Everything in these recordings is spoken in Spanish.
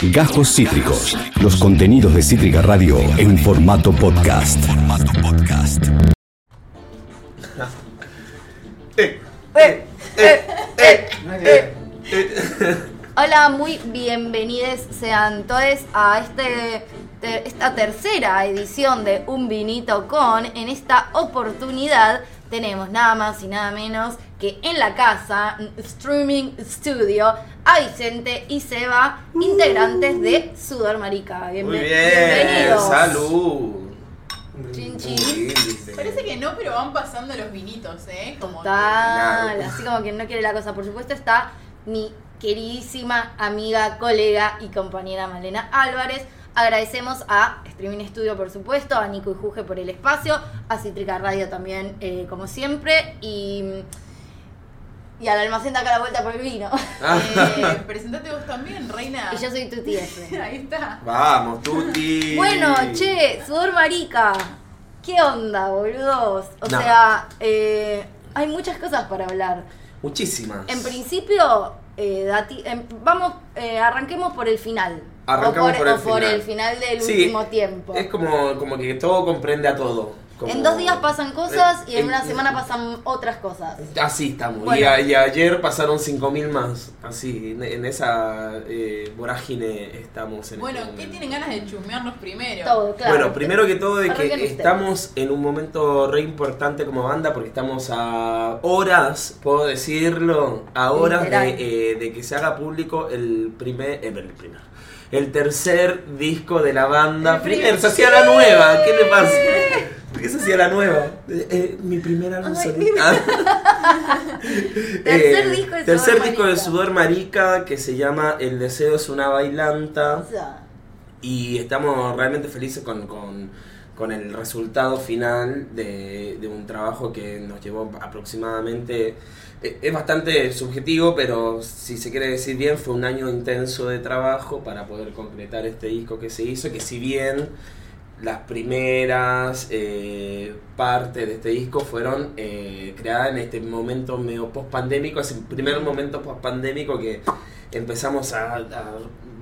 Gajos Cítricos. Los contenidos de Cítrica Radio en formato podcast. Eh, eh, Hola, muy bienvenidos sean todos a este esta tercera edición de Un Vinito con. En esta oportunidad tenemos nada más y nada menos que en la casa, Streaming Studio, a Vicente y Seba, integrantes de Sudor Marica. Bien- Muy bien, bienvenidos. salud. Chin, chin. Parece que no, pero van pasando los vinitos, ¿eh? Como Total, así como que no quiere la cosa. Por supuesto está mi queridísima amiga, colega y compañera Malena Álvarez. Agradecemos a Streaming Studio, por supuesto, a Nico y Juge por el espacio, a Citrica Radio también, eh, como siempre, y, y al almacén de acá a la vuelta por el vino. que- Eh, presentate vos también, reina. y yo soy Tuti F. Ahí está. Vamos, Tuti. Bueno, che, sudor marica. ¿Qué onda, boludos? O No. sea, eh, hay muchas cosas para hablar. Muchísimas. En principio, eh, dati- em, vamos, eh, arranquemos por el final. Arrancamos o por, por el o por final. el final del Sí, último tiempo. Es como, como que todo comprende a todo. Como- En dos días pasan cosas y en una semana pasan otras cosas. Así estamos. Bueno. Y, a- y ayer pasaron 5.000 más. Así, en, en esa eh, vorágine estamos. En Bueno, este ¿qué tienen ganas de chusmearnos primero? Todo, claro. Bueno, primero que todo de que estamos en un momento re importante como banda porque estamos a horas, puedo decirlo, a horas de, eh, de que se haga público el primer, eh, el primer, el tercer disco de la banda. Primer, se hacía la nueva, ¿qué le pasa? ¿Por qué se hacía la nueva? Eh, eh, mi primer álbum solista. Tercer disco de Eh, tercer Sudor disco de. Sudor Marica que se llama El deseo es una bailanta. Y estamos realmente felices con, con- con el resultado final de, un trabajo que nos llevó aproximadamente, eh, es bastante subjetivo, pero si se quiere decir bien, fue un año intenso de trabajo para poder concretar este disco que se hizo, que si bien las primeras eh, partes de este disco fueron eh, creadas en este momento medio post-pandémico, ese primer momento post-pandémico que empezamos a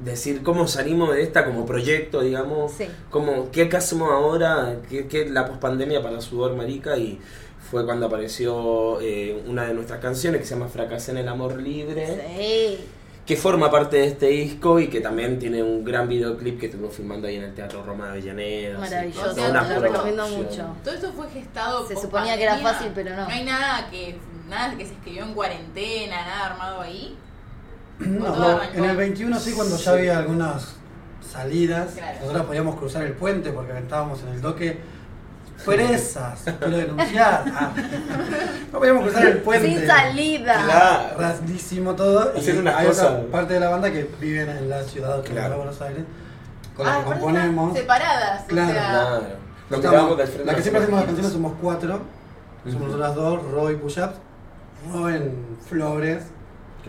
decir cómo salimos de esta como proyecto, digamos, Sí. cómo, qué hacemos ahora, qué, qué es la post-pandemia para Sudor Marica y fue cuando apareció eh, una de nuestras canciones que se llama Fracasé en el Amor Libre sí. que forma parte de este disco y que también tiene un gran videoclip que estuvimos filmando ahí en el Teatro Roma de Avellaneda. Maravilloso, una lo recomiendo mucho. Todo esto fue gestado Se suponía que era fácil, pero no. No hay nada que, nada que se escribió en cuarentena, nada armado ahí. No, no, en el 21 sí, cuando ya había algunas salidas, Claro. nosotros podíamos cruzar el puente porque estábamos en el doque. Presas, quiero denunciar. Ah. No podíamos cruzar el puente. Sin salida. Claro. Rasdísimo todo. Y hay otra parte de la banda que viven en la ciudad que Claro. de Buenos Aires, con la Ah, que componemos. separadas. Claro. O sea, Claro. Nos Estamos- mirábamos del frente la que siempre hacemos las canciones somos cuatro. Somos nosotras dos, Roy y Push-Ups. Roy en Flores.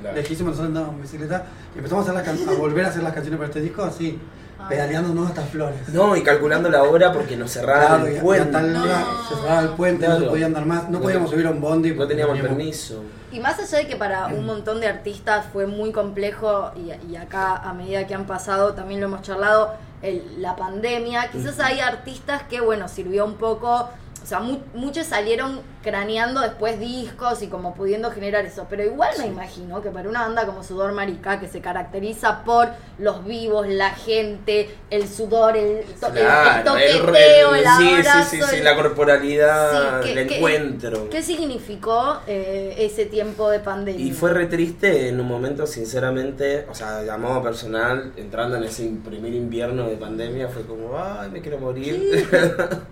Claro. Lejísimos, nosotros andamos en bicicleta. Y empezamos a, hacer las can- a volver a hacer las canciones para este disco así, Ah. pedaleándonos hasta Flores. No, y calculando la hora porque nos cerraron Claro, el puente. tal hora No. se cerraba el puente, no Claro. se podía andar más, no No podíamos subir a un bondi. No teníamos permiso. Y más allá de que para un montón de artistas fue muy complejo, y, y acá a medida que han pasado también lo hemos charlado, el- la pandemia, quizás hay artistas que, bueno, sirvió un poco, o sea, mu- muchos salieron craneando después discos y como pudiendo generar eso, pero igual me imagino que para una banda como Sudor Marica, que se caracteriza por los vivos, la gente, el sudor, el, to- el- el Claro, el, toqueteo, el, sí, abrazo, sí, sí, sí, el- la corporalidad, Sí, que- el que- encuentro. ¿Qué significó eh, ese tiempo de pandemia? Y fue re triste en un momento, sinceramente, o sea, de modo personal, entrando en ese primer invierno de pandemia, fue como, ay, me quiero morir.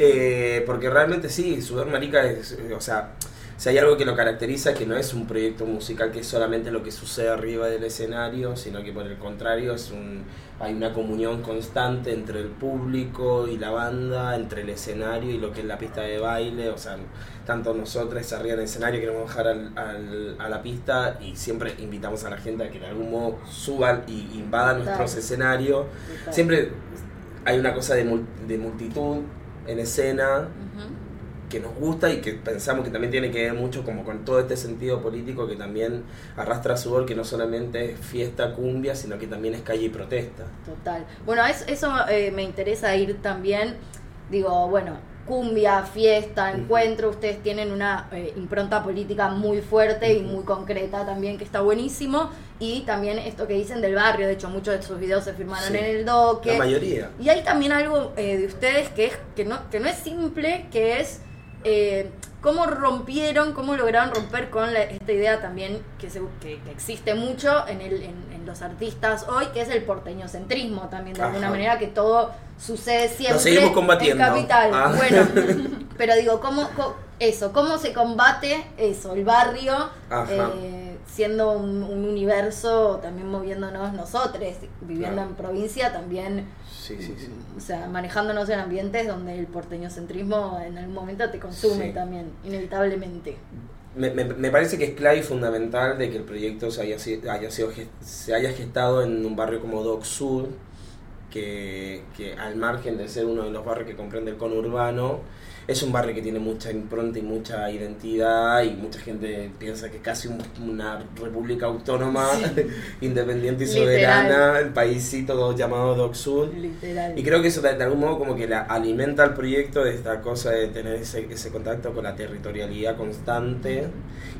Eh, porque realmente sí, Sudor Marica es, eh, o sea, si hay algo que lo caracteriza, que no es un proyecto musical que es solamente lo que sucede arriba del escenario, sino que por el contrario es un, hay una comunión constante entre el público y la banda, entre el escenario y lo que es la pista de baile, o sea, tanto nosotros arriba del escenario queremos bajar al, al- a la pista y siempre invitamos a la gente a que de algún modo suban y invadan nuestros escenarios. Siempre hay una cosa de, mul- de multitud en escena que nos gusta y que pensamos que también tiene que ver mucho como con todo este sentido político que también arrastra su gol, que no solamente es fiesta cumbia, sino que también es calle y protesta. Total. Bueno, eso, eso eh, me interesa ir también. Digo, bueno, cumbia, fiesta, encuentro, ustedes tienen una eh, impronta política muy fuerte y muy concreta también, que está buenísimo. Y también esto que dicen del barrio, de hecho muchos de sus videos se firmaron Sí. en el doque. La mayoría. Y hay también algo eh, de ustedes que es que no, que no es simple, que es eh, cómo rompieron, cómo lograron romper con la- esta idea también que, se- que, que existe mucho en, el, en, en los artistas hoy, que es el porteñocentrismo también, de alguna manera, que todo sucede siempre seguimos combatiendo. en capital. Ah. Bueno, pero digo, ¿cómo, co- eso, cómo se combate eso, el barrio, Ajá. eh, siendo un, un universo, también moviéndonos nosotros, viviendo Claro. en provincia, también Sí, sí, sí. o sea, manejándonos en ambientes donde el porteñocentrismo en algún momento te consume también, inevitablemente. Me, me- me parece que es clave y fundamental de que el proyecto se haya, haya sido se haya gestado en un barrio como Doc Sur, que, que al margen de ser uno de los barrios que comprende el conurbano, es un barrio que tiene mucha impronta y mucha identidad y mucha gente piensa que es casi un- una república autónoma, independiente y Literal. soberana, el paísito llamado Doc Sur. Literal. Y creo que eso de, de algún modo como que la alimenta al proyecto de esta cosa de tener ese, ese contacto con la territorialidad constante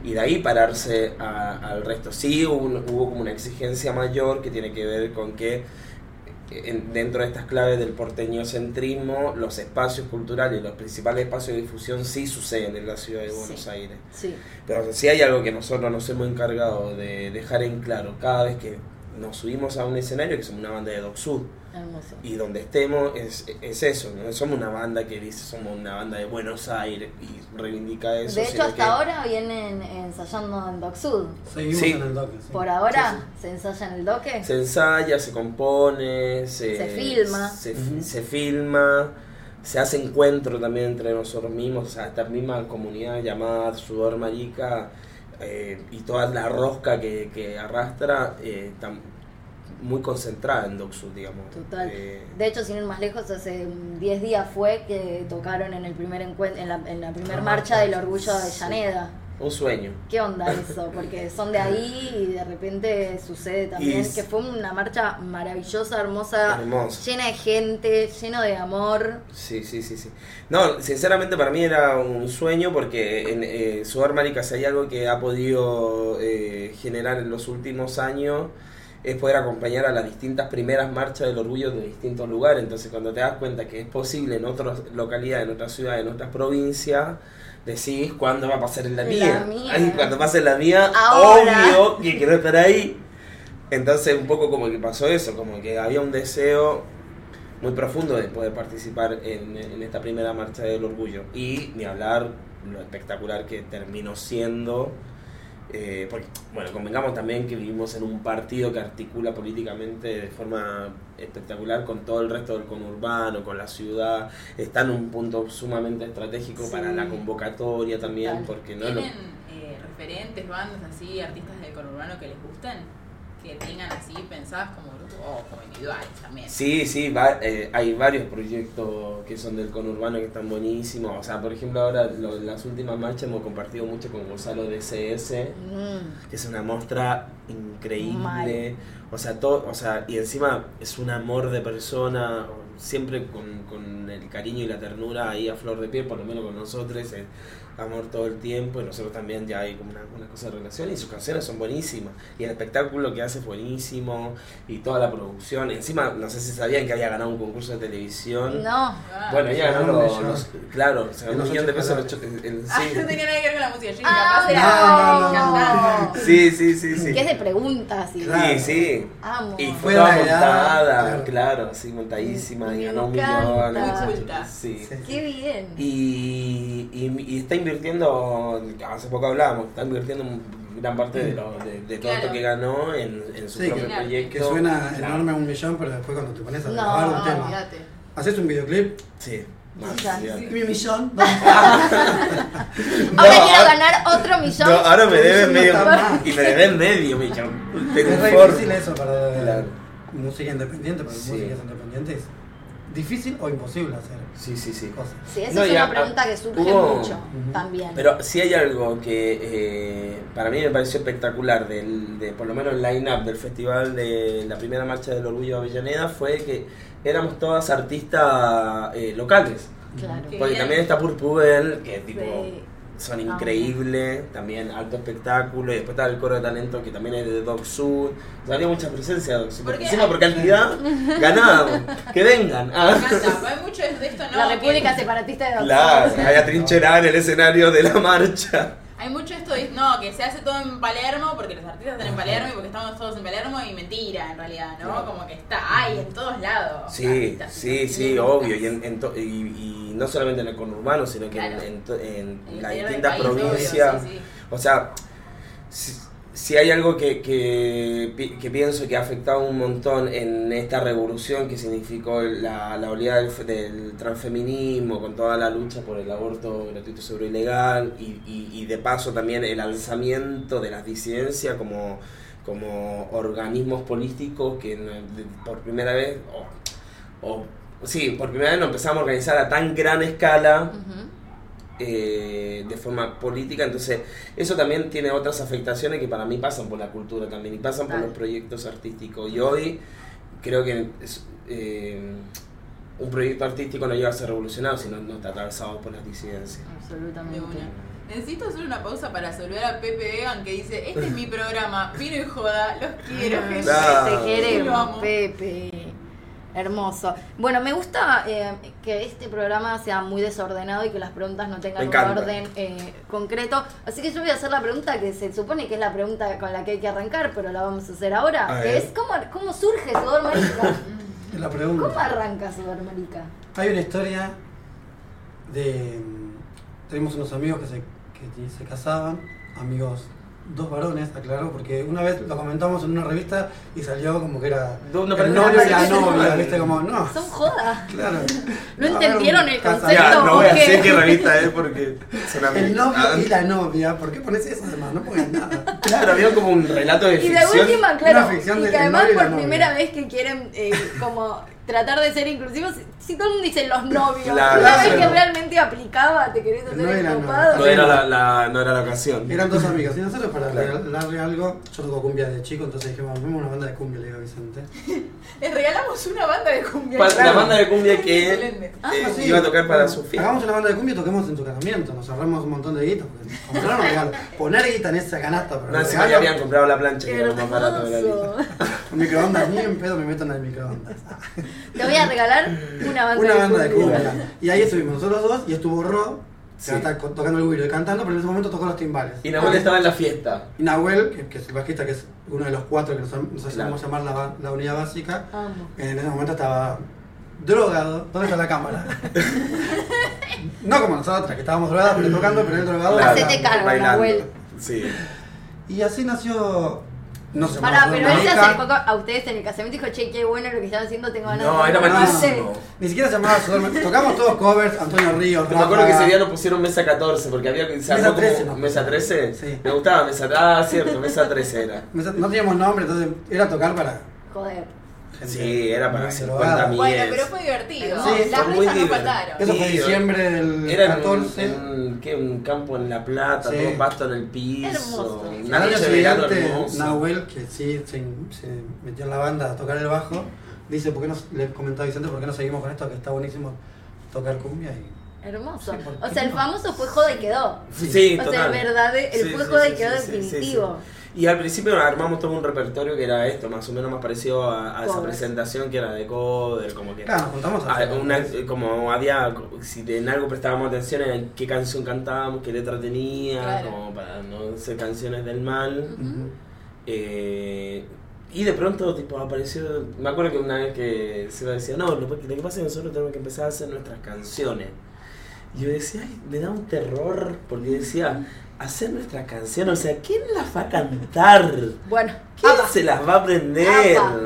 y de ahí pararse a- al resto. Sí hubo, un- hubo como una exigencia mayor que tiene que ver con que en- dentro de estas claves del porteñocentrismo los espacios culturales y los principales espacios de difusión sí suceden en la ciudad de Buenos Sí. Aires. Sí, Pero si hay algo que nosotros nos hemos encargado de dejar en claro cada vez que nos subimos a un escenario, que somos una banda de Doc Sud, hermoso. y donde estemos es, es eso, ¿no? Somos una banda que dice somos una banda de Buenos Aires y reivindica eso. De hecho, hasta que- ahora vienen ensayando en Doc Sud. Seguimos Sí. en el doque. sí. Por ahora, Sí, ¿se ensaya en el doque? Se ensaya, se compone, se, Se filma. Se, filma, se hace encuentro también entre nosotros mismos, o sea, esta misma comunidad llamada Sudor Marica eh, y toda la rosca que, que arrastra, eh, muy concentrada en Docsud, digamos. Total. Eh, De hecho, sin ir más lejos, hace 10 días fue que tocaron en el primer encuentro, en la, en la primera La marcha marcha, del orgullo de. Llaneda. un sueño. ¿Qué onda eso? Porque son de ahí y de repente sucede también Y- que fue una marcha maravillosa, hermosa, Hermoso. llena de gente, lleno de amor. Sí, sí, sí, sí. No, sinceramente para mí era un sueño porque en eh, Sudor Marica si hay algo que ha podido eh, generar en los últimos años es poder acompañar a las distintas primeras marchas del orgullo de distintos lugares. Entonces cuando te das cuenta que es posible en otras localidades, en otras ciudades, en otras provincias, decís cuándo va a pasar en la La mía. mía. Ay, cuando pase en la mía, Ahora. obvio que quiero estar ahí. Entonces un poco como que pasó eso, como que había un deseo muy profundo de poder participar en, en esta primera marcha del orgullo. Y ni hablar lo espectacular que terminó siendo. Eh, porque, bueno, convengamos también que vivimos en un partido que articula políticamente de forma espectacular con todo el resto del conurbano, con la ciudad. Está en un punto sumamente estratégico Sí. para la convocatoria también, Total. porque no lo- ¿Tienen eh, referentes, bandas así, artistas del conurbano que les gusten? Que tengan así pensadas como grupo o como individuales también. Sí, sí, va- eh, hay varios proyectos que son del conurbano que están buenísimos. O sea, por ejemplo, ahora lo- las últimas marchas hemos compartido mucho con Gonzalo de CS, Mm, que es una muestra increíble. Mal. O sea, todo, o sea, y encima es un amor de persona, siempre con, con el cariño y la ternura ahí a flor de piel, por lo menos con nosotros, el amor todo el tiempo, y nosotros también ya hay como una, una cosa de relación, y sus canciones son buenísimas, y el espectáculo que hace es buenísimo, y toda la producción, encima, no sé si sabían que había ganado un concurso de televisión. No. Bueno, ella ganó los, los- claro, se ganó En un millón de pesos. en- en- Ah, no sí. tenía nada que ver con la música. Ah, capaz era no, no, no, sí, sí, sí, sí. que es de preguntas y Claro. Sí, sí. amo. Y fue toda montada, claro. claro, así montadísima, y ganó un millón. Sí. Sí. Qué bien. Y, y, y está invirtiendo, hace poco hablábamos, está invirtiendo un- gran parte de, lo, de, de todo Claro. esto que ganó en, en su Sí, propio que- proyecto. Que suena Claro. enorme un millón, pero después cuando te pones a No, grabar un no, tema, Olvídate. haces un videoclip, Sí. Y un millón, Ahora No, quiero ahora- ganar otro millón. No, ahora me deben medio. Y me deben medio millón. Tengo es un difícil eso para Claro. música independiente, para Sí. músicas independientes. Difícil o imposible hacer Sí, sí, sí. cosas. Sí, esa No, es una pregunta que surge hubo- mucho también. Pero sí hay algo que eh, para mí me pareció espectacular, del, de por lo menos el line-up del festival de la primera marcha del orgullo de Avellaneda, fue que éramos todas artistas eh, locales. claro. Porque también está Purpubel, que tipo, Sí. Son Ah, increíbles, también alto espectáculo, y después está el coro de talento que también es de Doc Sud. O sea, había mucha presencia de Doc Sud. ¿Por Porque encima por cantidad ganábamos. Que vengan. Me Ah. encanta, hay mucho de esto, ¿no? la República Que- Separatista de Claro, Doctores. hay atrincherada en el escenario de la marcha. Hay mucho esto de, no, que se hace todo en Palermo porque los artistas están en Palermo y porque estamos todos en Palermo y mentira en realidad, ¿no? Como que está, hay en todos lados. Sí, artistas sí, sí, obvio. Y, en, en to- y, y no solamente en el conurbano, sino que en- Claro. en, en las distintas provincias. sí, sí. O sea, si, si hay algo que, que, que pienso que ha afectado un montón en esta revolución que significó la, la oleada del, del transfeminismo, con toda la lucha por el aborto gratuito, seguro y legal, y, y, de paso también el alzamiento de las disidencias como, como organismos políticos que por primera vez, o, sí, por primera vez nos empezamos a organizar a tan gran escala. Eh, de forma política, entonces eso también tiene otras afectaciones que para mí pasan por la cultura también y pasan por los proyectos artísticos. Y hoy creo que es, eh, un proyecto artístico no llega a ser revolucionario si no, no está atravesado por las disidencias. De Absolutamente. Necesito hacer una pausa para saludar a Pepe Vegan que dice, este es mi programa, Pino y Joda, los quiero, gente. Claro. Te queremos. Pepe. Hermoso. Bueno, me gusta eh, que este programa sea muy desordenado y que las preguntas no tengan un orden eh, concreto. Así que yo voy a hacer la pregunta que se supone que es la pregunta con la que hay que arrancar, pero la vamos a hacer ahora. A que es ¿cómo, cómo surge Sudor Marica? Es la pregunta. ¿Cómo arranca Sudor Marica? Hay una historia de. Tenemos unos amigos que se, que se casaban, amigos, dos varones, aclaro, porque una vez lo comentamos en una revista y salió como que era No, no, el novio no, y la no, no, novia, no. viste, como, no. Son jodas. Claro. ¿No A entendieron el concepto? Ya, no voy a decir qué revista es porque son El novio Ah, y la novia, ¿por qué pones eso además? No pongas nada. Claro, había como un relato de Y de ficción. última, claro, Una ficción y de que además y por primera vez que quieren eh, como tratar de ser inclusivos, si todo el mundo dice los novios, Claro, una vez que realmente aplicaba, te querés hacer la estopado. No era la, la- no era la ocasión. Eran dos amigos. Y nosotros para Claro. regalarle algo, yo toco cumbia de chico, entonces dijimos, vamos una banda de cumbia, le digo a Vicente. Les regalamos una banda de cumbia. La Claro. banda de cumbia que eh, Ah, sí. iba a tocar para Bueno, su fiesta. Hagamos una banda de cumbia y toquemos en tu casamiento. Nos ahorramos un montón de guita. Comprar. Poner guita en esa canasta, pero No, regalo, habían comprado la plancha que era lo más barato de la vida. Un microondas, ni en pedo me meto en el microondas. Te voy a regalar una banda, Una banda de cumbia. Y ahí estuvimos nosotros dos y estuvo Ro, que Sí. está co- tocando el güiro y cantando, pero en ese momento tocó los timbales. Y Nahuel estaba en la fiesta. Y Nahuel, que, que es el bajista, que es uno de los cuatro que nos, nos hacemos Claro. llamar la, unidad básica, Amo. en ese momento estaba drogado. ¿Dónde está la cámara? no como nosotras, que estábamos drogadas, pero tocando, pero él drogado. Hacete cargo. Nahuel. Sí. Y así nació. No se Pará, pero él se acercó a ustedes en el casamiento y dijo, che, qué bueno lo que están haciendo, tengo ganas No, de era ver". malísimo. Ni siquiera se llamaba Sudamérica. Tocamos todos covers, Antonio Ríos, Me acuerdo que ese día nos pusieron mesa 14 porque había se Mesa armó como- 13 nos mesa pusieron. 13. Sí. Me gustaba mesa Ah, cierto, mesa 13 era. No teníamos nombre, entonces era tocar para. Joder. Gente Sí, era para muy 50 drogada. mil. Bueno, pero fue divertido. Sí, Las fue muy risas no divertido. faltaron. Eso fue Sí, diciembre del Era en, 14. en- ¿qué? un campo en La Plata, Sí. todo pasto en el piso. Hermoso. Al año noche de verano siguiente, hermosa. Nahuel, que sí se, se metió en la banda a tocar el bajo, dice, ¿por qué no, le comentaba a Vicente, ¿por qué no seguimos con esto? Que está buenísimo tocar cumbia y... Hermoso. Sí, ¿por o qué sea, el no? famoso fue joda y quedó. Sí, o total. sea, el verdadero, el Sí, fue sí, joda sí, y quedó sí, sí, sí, definitivo. sí. Y al principio armamos todo un repertorio que era esto, más o menos más parecido a, a esa presentación que era de coder, como que... Claro, nos juntamos a Ah, hacer una- covers. como había, si en algo prestábamos atención en qué canción cantábamos, qué letra tenía, Claro. como para no ser canciones del mal. Eh, y de pronto tipo apareció, me acuerdo que una vez que se decía, no, lo, lo que pasa es que nosotros tenemos que empezar a hacer nuestras canciones. Y yo decía, ay, me da un terror, porque decía, hacer nuestras canciones, o sea, ¿quién las va a cantar? Bueno, ¿Quién apa. se las va a aprender? Apa.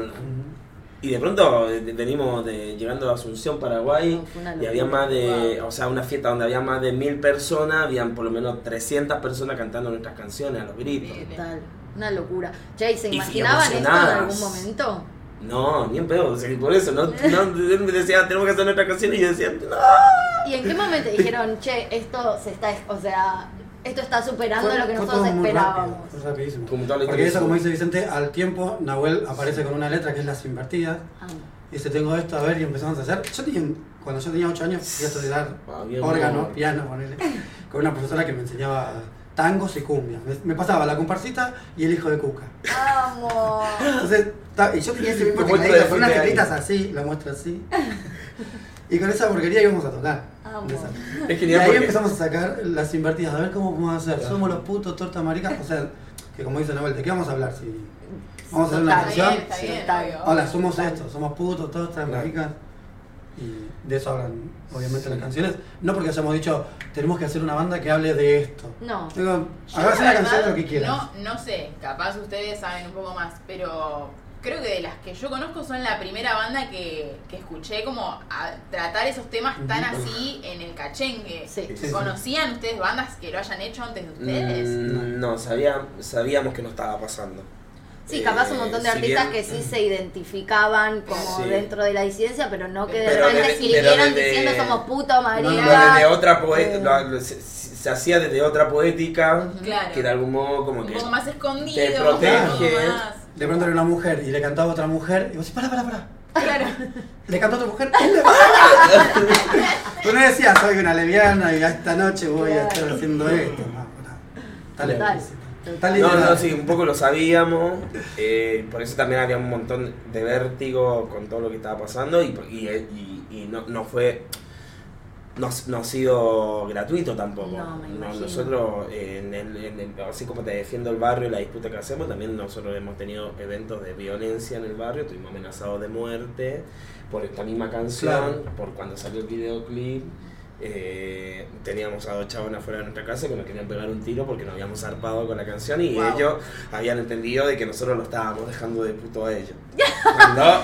Y de pronto eh, venimos de, llegando a Asunción, Paraguay, No, y había más de, Wow. o sea, una fiesta donde había más de mil personas, habían por lo menos 300 personas cantando nuestras canciones a los gritos. Total, una locura. Che, ¿y ¿se imaginaban esto en algún momento? No, ni en pedo, o sea, por eso, no, no, él me decía, tenemos que hacer nuestra canción y yo decía, no. ¿Y en qué momento dijeron, che, esto se está, o sea, esto está superando Fue- lo que nosotros esperábamos? rápido, rapidísimo. Porque eso, como dice Vicente, al tiempo Nahuel aparece con una letra que es Las Invertidas. Amo. Y dice, tengo esto, a ver, y empezamos a hacer. Yo tenía, cuando yo tenía 8 años, fui a estudiar Ah, órgano, bien. piano, ponele, con una profesora que me enseñaba tangos y cumbias. Me, me pasaba la comparsita y el hijo de Cuca. ¡Amo! Entonces, y yo tenía ese mismo ¿Cómo te tecladito con unas teclitas así, la muestro así. Y con esa porquería íbamos a tocar. De esa. Es Y genial ahí porque... empezamos a sacar las invertidas, a ver cómo podemos hacer. Claro. Somos los putos torta maricas. O sea, que como dice Nahuel, ¿de qué vamos a hablar? Si vamos a hacer una. Está canción. bien, está bien. Hola, somos esto, somos putos, tortas Claro. maricas. Y de eso hablan, obviamente, las canciones. No porque hayamos dicho, tenemos que hacer una banda que hable de esto. No. Digo, hagas la una canción de lo que quieras. No, no sé, capaz ustedes saben un poco más, pero creo que de las que yo conozco son la primera banda que, que escuché como a tratar esos temas tan así en el cachengue. Sí. ¿Conocían ustedes bandas que lo hayan hecho antes de ustedes? Mm, no, sabía, sabíamos que no estaba pasando. Sí, capaz un montón de Eh, si artistas bien- que sí se identificaban como Sí. dentro de la disidencia, pero no que de Pero repente escribieran diciendo somos puto, No, María. no, Lo desde otra eh, se, se hacía desde otra poética, Claro. que de algún modo como Un que... poco más escondido, te un protege. más. De pronto era una mujer y le cantaba a otra mujer. Y vos decís, para, para, para. Claro. Le cantó a otra mujer. él le- Pero no decía, soy una leviana y esta noche voy a estar haciendo esto. No, no. No, no, sí, un poco lo sabíamos, eh, por eso también había un montón de vértigo con todo lo que estaba pasando y, y, y- y no, no fue, no, no ha sido gratuito tampoco. No, me imagino. nosotros, en el, en el- así como te defiendo el barrio y la disputa que hacemos, también nosotros hemos tenido eventos de violencia en el barrio, estuvimos amenazados de muerte por esta misma canción, Claro. por cuando salió el videoclip. eh, teníamos a dos chabones afuera de nuestra casa que nos querían pegar un tiro porque nos habíamos zarpado con la canción y Wow. ellos habían entendido de que nosotros lo estábamos dejando de puto a ellos. Todo,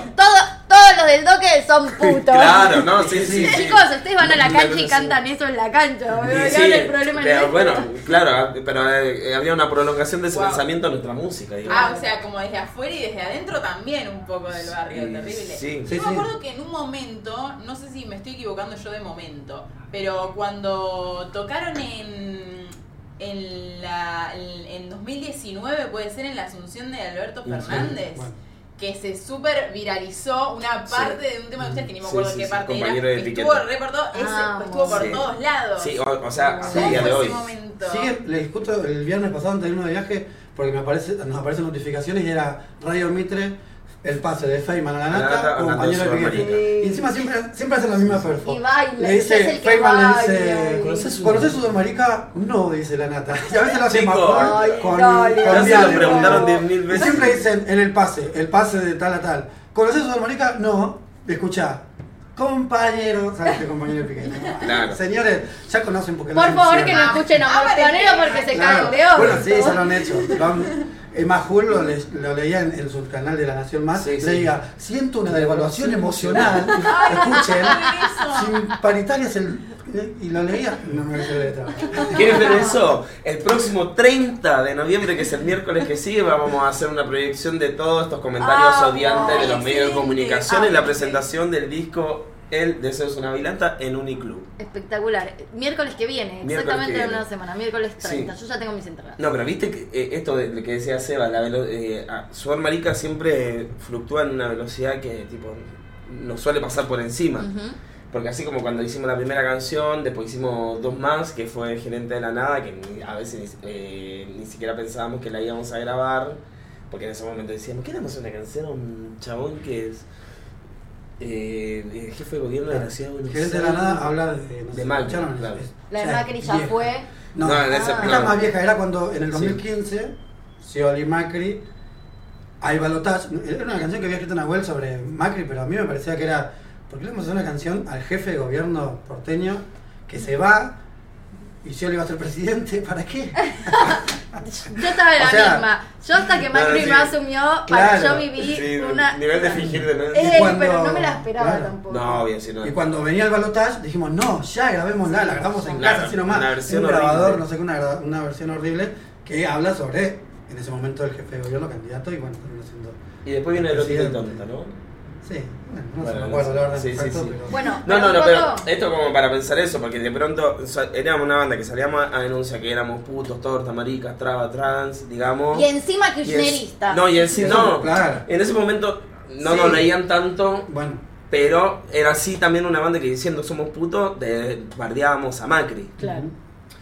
del doque son putos. claro, no, sí, sí. sí. Chicos, ustedes van a la cancha y cantan eso en la cancha, problema pero en bueno, claro, pero eh, había una prolongación de ese Wow. pensamiento en nuestra música. digo. Ah, o sea, como desde afuera y desde adentro también un poco del barrio, Sí, terrible. sí. Sí, Yo sí. me acuerdo que en un momento, no sé si me estoy equivocando yo de momento, pero cuando tocaron en en la en, en 2019 puede ser en la Asunción de Alberto Sí, Fernández. bueno. Que se súper viralizó una parte de un tema de ustedes que ni me Sí, acuerdo sí, qué sí, parte era. compañero que estuvo etiqueta. re por todo- ese- estuvo por Sí. todos lados. Sí, o, o sea, hasta ¿Cómo el día de ese hoy. momento? Sigue, les justo el viernes pasado antes de irnos de viaje, porque me aparece, nos aparecen notificaciones y era Radio Mitre, el pase de Feynman a la la nata, compañero de. Piquete. Y encima siempre, siempre hacen la misma perfo. Y baila, Le ese es el dice, que Feynman le dice, ¿Conoces ¿conoces Sudamérica? No, dice la nata. Y a veces lo hace Chico. más Ay, con, Ya se lo preguntaron diez mil Y veces. siempre dicen en el pase, el pase de tal a tal. ¿Conoces Sudamérica? No. Escucha. Compañero, ¿sabes qué compañero de Piquete? Claro. Señores, ya conocen porque Por favor, que no escuchen a Ah, Morcanero vale. porque se Claro. caen de oro. Bueno, sí, ya lo han hecho. Lo han- Es más, Jul lo, le- lo leía en, en su canal de La Nación Más. Sí, sí. Leía, siento una devaluación emocional. Escuchen, sin paritarias el. Y lo leía. No me letra. ¿Quieres ver eso? El próximo 30 de noviembre, que es el miércoles que sigue, vamos a hacer una proyección de todos estos comentarios Ah, odiantes de los medios de comunicación en Ah, la presentación del disco El Deseo es una Vilanta en Uniclub. Espectacular. Miércoles que viene, Miércoles exactamente que en una semana, miércoles 30. Sí. Yo ya tengo mis entradas. No, pero viste que eh, esto de, de que decía Seba, la velo- eh, a- Sudor Marica siempre fluctúa en una velocidad que tipo nos suele pasar por encima. Porque así como cuando hicimos la primera canción, después hicimos dos más, que fue Gerente de la Nada, que ni- a veces eh, ni siquiera pensábamos que la íbamos a grabar, porque en ese momento decíamos, queremos una canción a un chabón que es eh, eh, jefe de gobierno de la ciudad de Buenos de la nada habla de. no De Macri, claro. La de Macri ya vieja. fue. No, No, en ese- Ah. Más vieja era cuando en el Sí. 2015 Scioli Macri hay balotage. Era una canción que había escrito Nahuel sobre Macri, pero a mí me parecía que era. ¿Por qué le vamos a hacer una canción al jefe de gobierno porteño que se va y Scioli va a ser presidente? ¿Para qué? Yo estaba en O la sea, misma. Yo hasta que Macri sí. me asumió, para Claro. yo viví Sí, una. nivel de fingir de no- Eh, cuando- pero no me la esperaba claro. tampoco. No, bien, si no. Y cuando venía el balotage dijimos, no, ya grabémosla, la grabamos en Claro, casa, así nomás. una versión un grabador, horrible. no sé qué, una, una versión horrible que habla sobre, en ese momento, el jefe de gobierno candidato y bueno, terminó siendo Y después viene el Presidente. Tonta, ¿no? Sí, bueno, no se Bueno, me acuerdo la verdad. sí, sí, exacto, sí. pero- Bueno, No, no, pero esto como para pensar eso, porque de pronto o sea, éramos una banda que salíamos a denunciar que éramos putos, tortas, maricas, trabas, trans, digamos. Y encima Y es- kirchnerista. No, y encima, no, claro. en ese momento no Sí. nos leían tanto, Bueno, pero era así también una banda que diciendo somos putos, de, bardeábamos a Macri. Claro.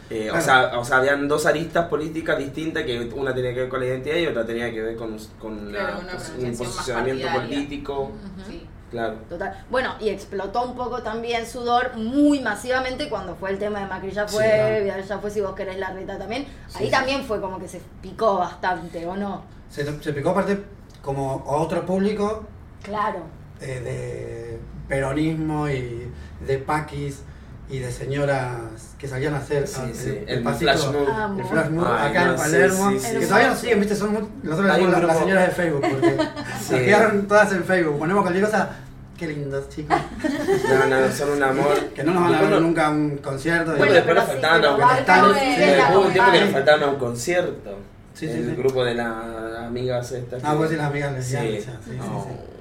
Eh, o, Claro. sea, o sea, habían dos aristas políticas distintas que una tenía que ver con la identidad y otra tenía que ver con, con Claro, la- una un posicionamiento político. Sí. Claro. Total. Bueno, y explotó un poco también sudor muy masivamente cuando fue el tema de Macri ya fue, Sí, claro. Vidal ya fue, si vos querés la reta también. Sí, Ahí sí. también fue como que se picó bastante, ¿o no? se, se picó aparte como a otro público Claro. eh, de peronismo y de paquis y de señoras que salían a hacer Sí, ah, sí, el, el pasito, flash mob. Amo. el flash mob Ay, acá no, en sí, Palermo, sí, sí, que sí. todavía nos siguen, viste, son muy, nosotros Hay somos un las, señoras de Facebook, porque Sí. nos quedaron todas en Facebook, ponemos cualquier cosa, qué lindos chicos, No, no, son un amor. que no nos van a ver no- nunca a un concierto. Bueno, después nos sí, faltaban a un- sí, Hubo un tiempo que nos faltaban a un concierto. Sí, sí, el sí. grupo de las amigas estas. Ah, vos decís las amigas Sí. lesbianas, sí, sí, sí, sí.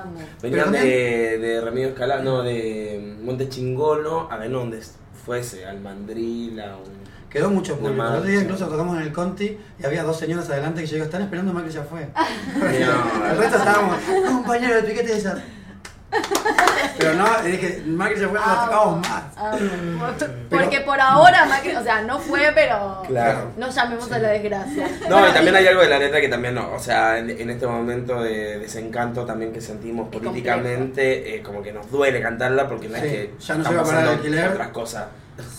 Amo. Venían de, de Remedio Escalá, no, de Monte Chingolo, a ver dónde fuese, al Mandril, a un... Quedó mucho público. El otro día incluso tocamos en el Conti y había dos señoras adelante que yo digo, están esperando Macri ya fue. No, el resto estábamos, compañero de piquete de esas. Pero no, dije, Macri ya fue, no la tocamos más. Amo. Porque por ahora Macri, o sea, no fue, pero Claro. no llamemos a la desgracia. No, Bueno, y también hay algo de la letra que también no, o sea, en, en este momento de desencanto también que sentimos Es políticamente, eh, como que nos duele cantarla porque no Sí, es que ya no están llega a el pasando alquiler. otras cosas.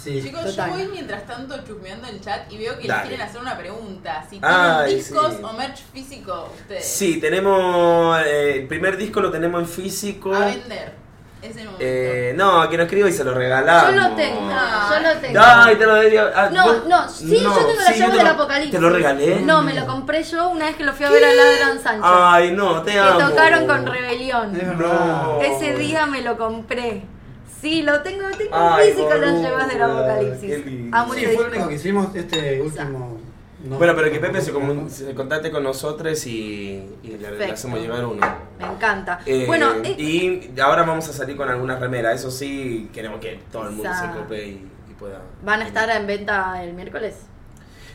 Sí. Chicos, Total. yo voy mientras tanto chusmeando el chat y veo que Dale. les quieren hacer una pregunta. Si tienen Ay, discos sí. o merch físico ustedes. Sí, tenemos, eh, el primer disco lo tenemos en físico. A vender. Es el momento. Eh, no, que nos escriba y se lo regalamos. Yo lo tengo, yo lo tengo. Ay, te lo debería. ah, No, vos- no, sí, yo tengo la sí, llave del lo- apocalipsis. ¿Te lo regalé? No, me lo compré yo una vez que lo fui a ver a Ladran Sancho. Ay, no, te que amo. tocaron con Rebelión. No. Ese día me lo compré. Sí, lo tengo, tengo Ay, físico las boluda, llaves del qué apocalipsis. Amo Sí, fue lo disco. único que hicimos este último. no- Bueno, pero que Pepe se, comun- se contacte con nosotros y, y le, le hacemos llegar uno. Me encanta. Eh, bueno, eh, y ahora vamos a salir con algunas remeras. Eso sí, queremos que todo el mundo se cope y, y pueda. ¿van a estar en venta el miércoles?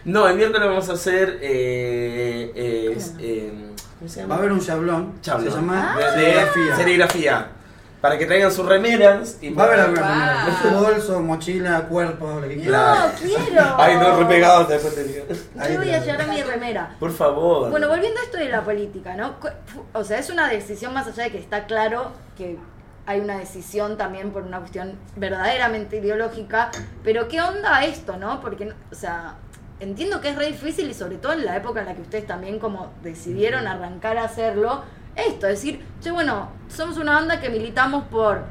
No, el miércoles vamos a hacer. Eh, eh, eh, ¿Cómo se llama? Va a haber un chablón. Chablón. Se llama Ah. de serigrafía. serigrafía. Para que traigan sus remeras. Y Va a haber alguna Wow. manera. Su bolso, mochila, cuerpo, lo que quieras. No, quiero. Ay, no, repegado, después te digo. Yo voy a llevar mi remera. Por favor. Bueno, volviendo a esto de la política, ¿no? O sea, es una decisión más allá de que está claro que hay una decisión también por una cuestión verdaderamente ideológica, pero ¿qué onda esto, no? Porque, o sea, entiendo que es re difícil y sobre todo en la época en la que ustedes también como decidieron arrancar a hacerlo, esto, decir, che, bueno, somos una banda que militamos por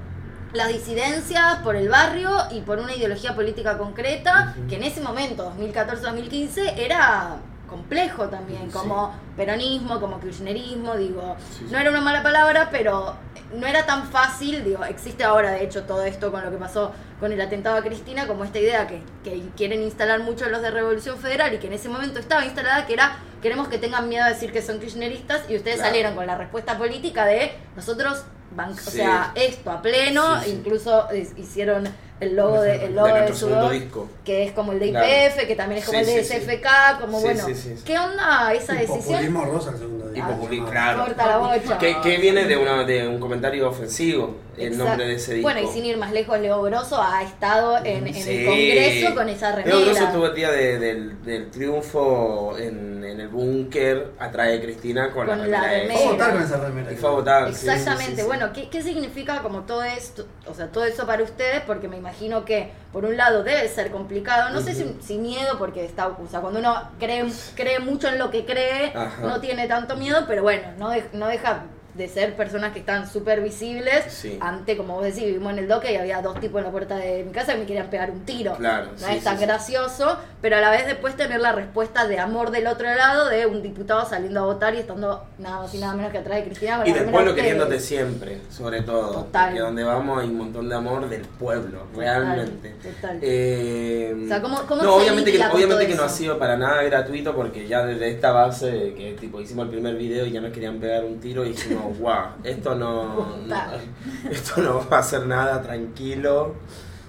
las disidencias, por el barrio y por una ideología política concreta, que en ese momento, 2014-2015, era complejo también, Sí. como peronismo, como kirchnerismo, digo, Sí, sí. no era una mala palabra, pero no era tan fácil, digo, existe ahora de hecho todo esto con lo que pasó con el atentado a Cristina, como esta idea que, que quieren instalar mucho los de Revolución Federal y que en ese momento estaba instalada, que era, queremos que tengan miedo a decir que son kirchneristas y ustedes Claro. salieron con la respuesta política de nosotros, o sea, esto a pleno, incluso hicieron el logo de, el logo de de, nuestro segundo Sudor, disco. que es como el de Claro. IPF, que también es como Sí, el de sí, sí. SFK, como Sí, bueno, sí, sí, sí. ¿qué onda esa Y decisión? Populismo rosa el segundo Y día. populismo, Ah, claro. Corta la bocha. Que, que viene de, una, de un comentario ofensivo, el Exacto. nombre de ese disco. Bueno, y sin ir más lejos, Leo Grosso ha estado en, en Sí. el Congreso con esa remera. Leo Grosso tuvo el día de- del, del triunfo en, en el búnker atrás de Cristina con, Con la remera. Fue a votar con esa remera. Y fue a votar. sí, Exactamente. sí, sí, sí. Bueno, ¿qué, ¿qué significa como todo esto, o sea, todo eso para ustedes? Porque me imagino que, por un lado, debe ser complicado. No sé si, si miedo, porque está, o sea, cuando uno cree, cree mucho en lo que cree, Ajá. no tiene tanto miedo, pero bueno, no, de- no deja de ser personas que están súper visibles, Sí. ante, como vos decís, vivimos en el doque y había dos tipos en la puerta de mi casa que me querían pegar un tiro. Claro, no sí, es tan sí, gracioso, pero a la vez después tener la respuesta de amor del otro lado de un diputado saliendo a votar y estando nada más y nada menos que atrás de Cristina. Y del pueblo queriéndote siempre, sobre todo. Total. Porque donde vamos hay un montón de amor del pueblo, realmente. total. Eh, O sea, ¿cómo- cómo no, se obviamente que, obviamente que no ha sido para nada gratuito porque ya desde esta base que tipo hicimos el primer video y ya nos querían pegar un tiro y dijimos, wow, esto no, no- esto no va a hacer nada, tranquilo.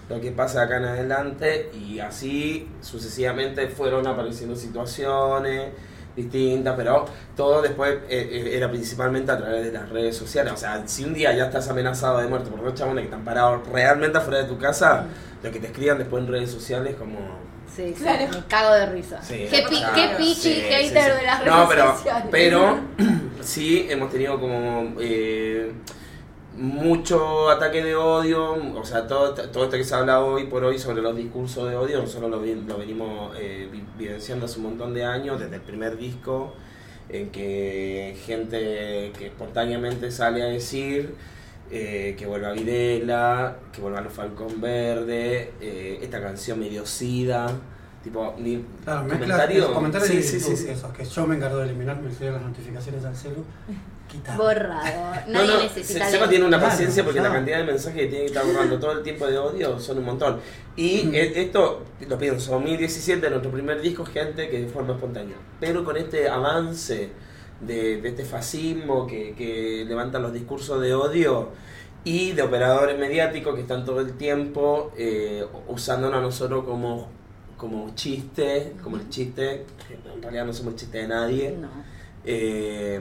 Lo que pasa acá en adelante y así sucesivamente fueron apareciendo situaciones distintas, pero todo después eh, eh, era principalmente a través de las redes sociales. O sea, si un día ya estás amenazado de muerte por dos chabones que están parados realmente afuera de tu casa, lo que te escriban después en redes sociales como... Sí, sí, Claro. me cago de risa. Sí, qué, claro, qué pichi sí, hater sí, sí. de las redes No, pero, sociales. pero sí hemos tenido como eh, mucho ataque de odio, o sea, todo, todo esto que se habla hoy por hoy sobre los discursos de odio, nosotros lo, venimos eh, vi- vivenciando hace un montón de años, desde el primer disco, en que gente que espontáneamente sale a decir eh, que vuelva Videla, que vuelvan los Falcón Verde, eh, esta canción medio sida, tipo, ni Claro, mezcla comentario- los comentarios sí, de sí, sí, sí. esos que yo me encargo de eliminar, me salieron las notificaciones al celu. Quita. Borrado. No, Nadie no, necesita Se-. Seba tiene una Claro, paciencia porque la claro. cantidad de mensajes que tiene que estar borrando todo el tiempo de odio son un montón. Y Mm. e- esto, lo pienso, 2017, nuestro primer disco, gente que de forma espontánea. Pero con este avance de, de este fascismo que, que levanta los discursos de odio y de operadores mediáticos que están todo el tiempo eh, usándonos a nosotros como, como chiste, como el chiste, que en realidad no somos el chiste de nadie. No. Eh,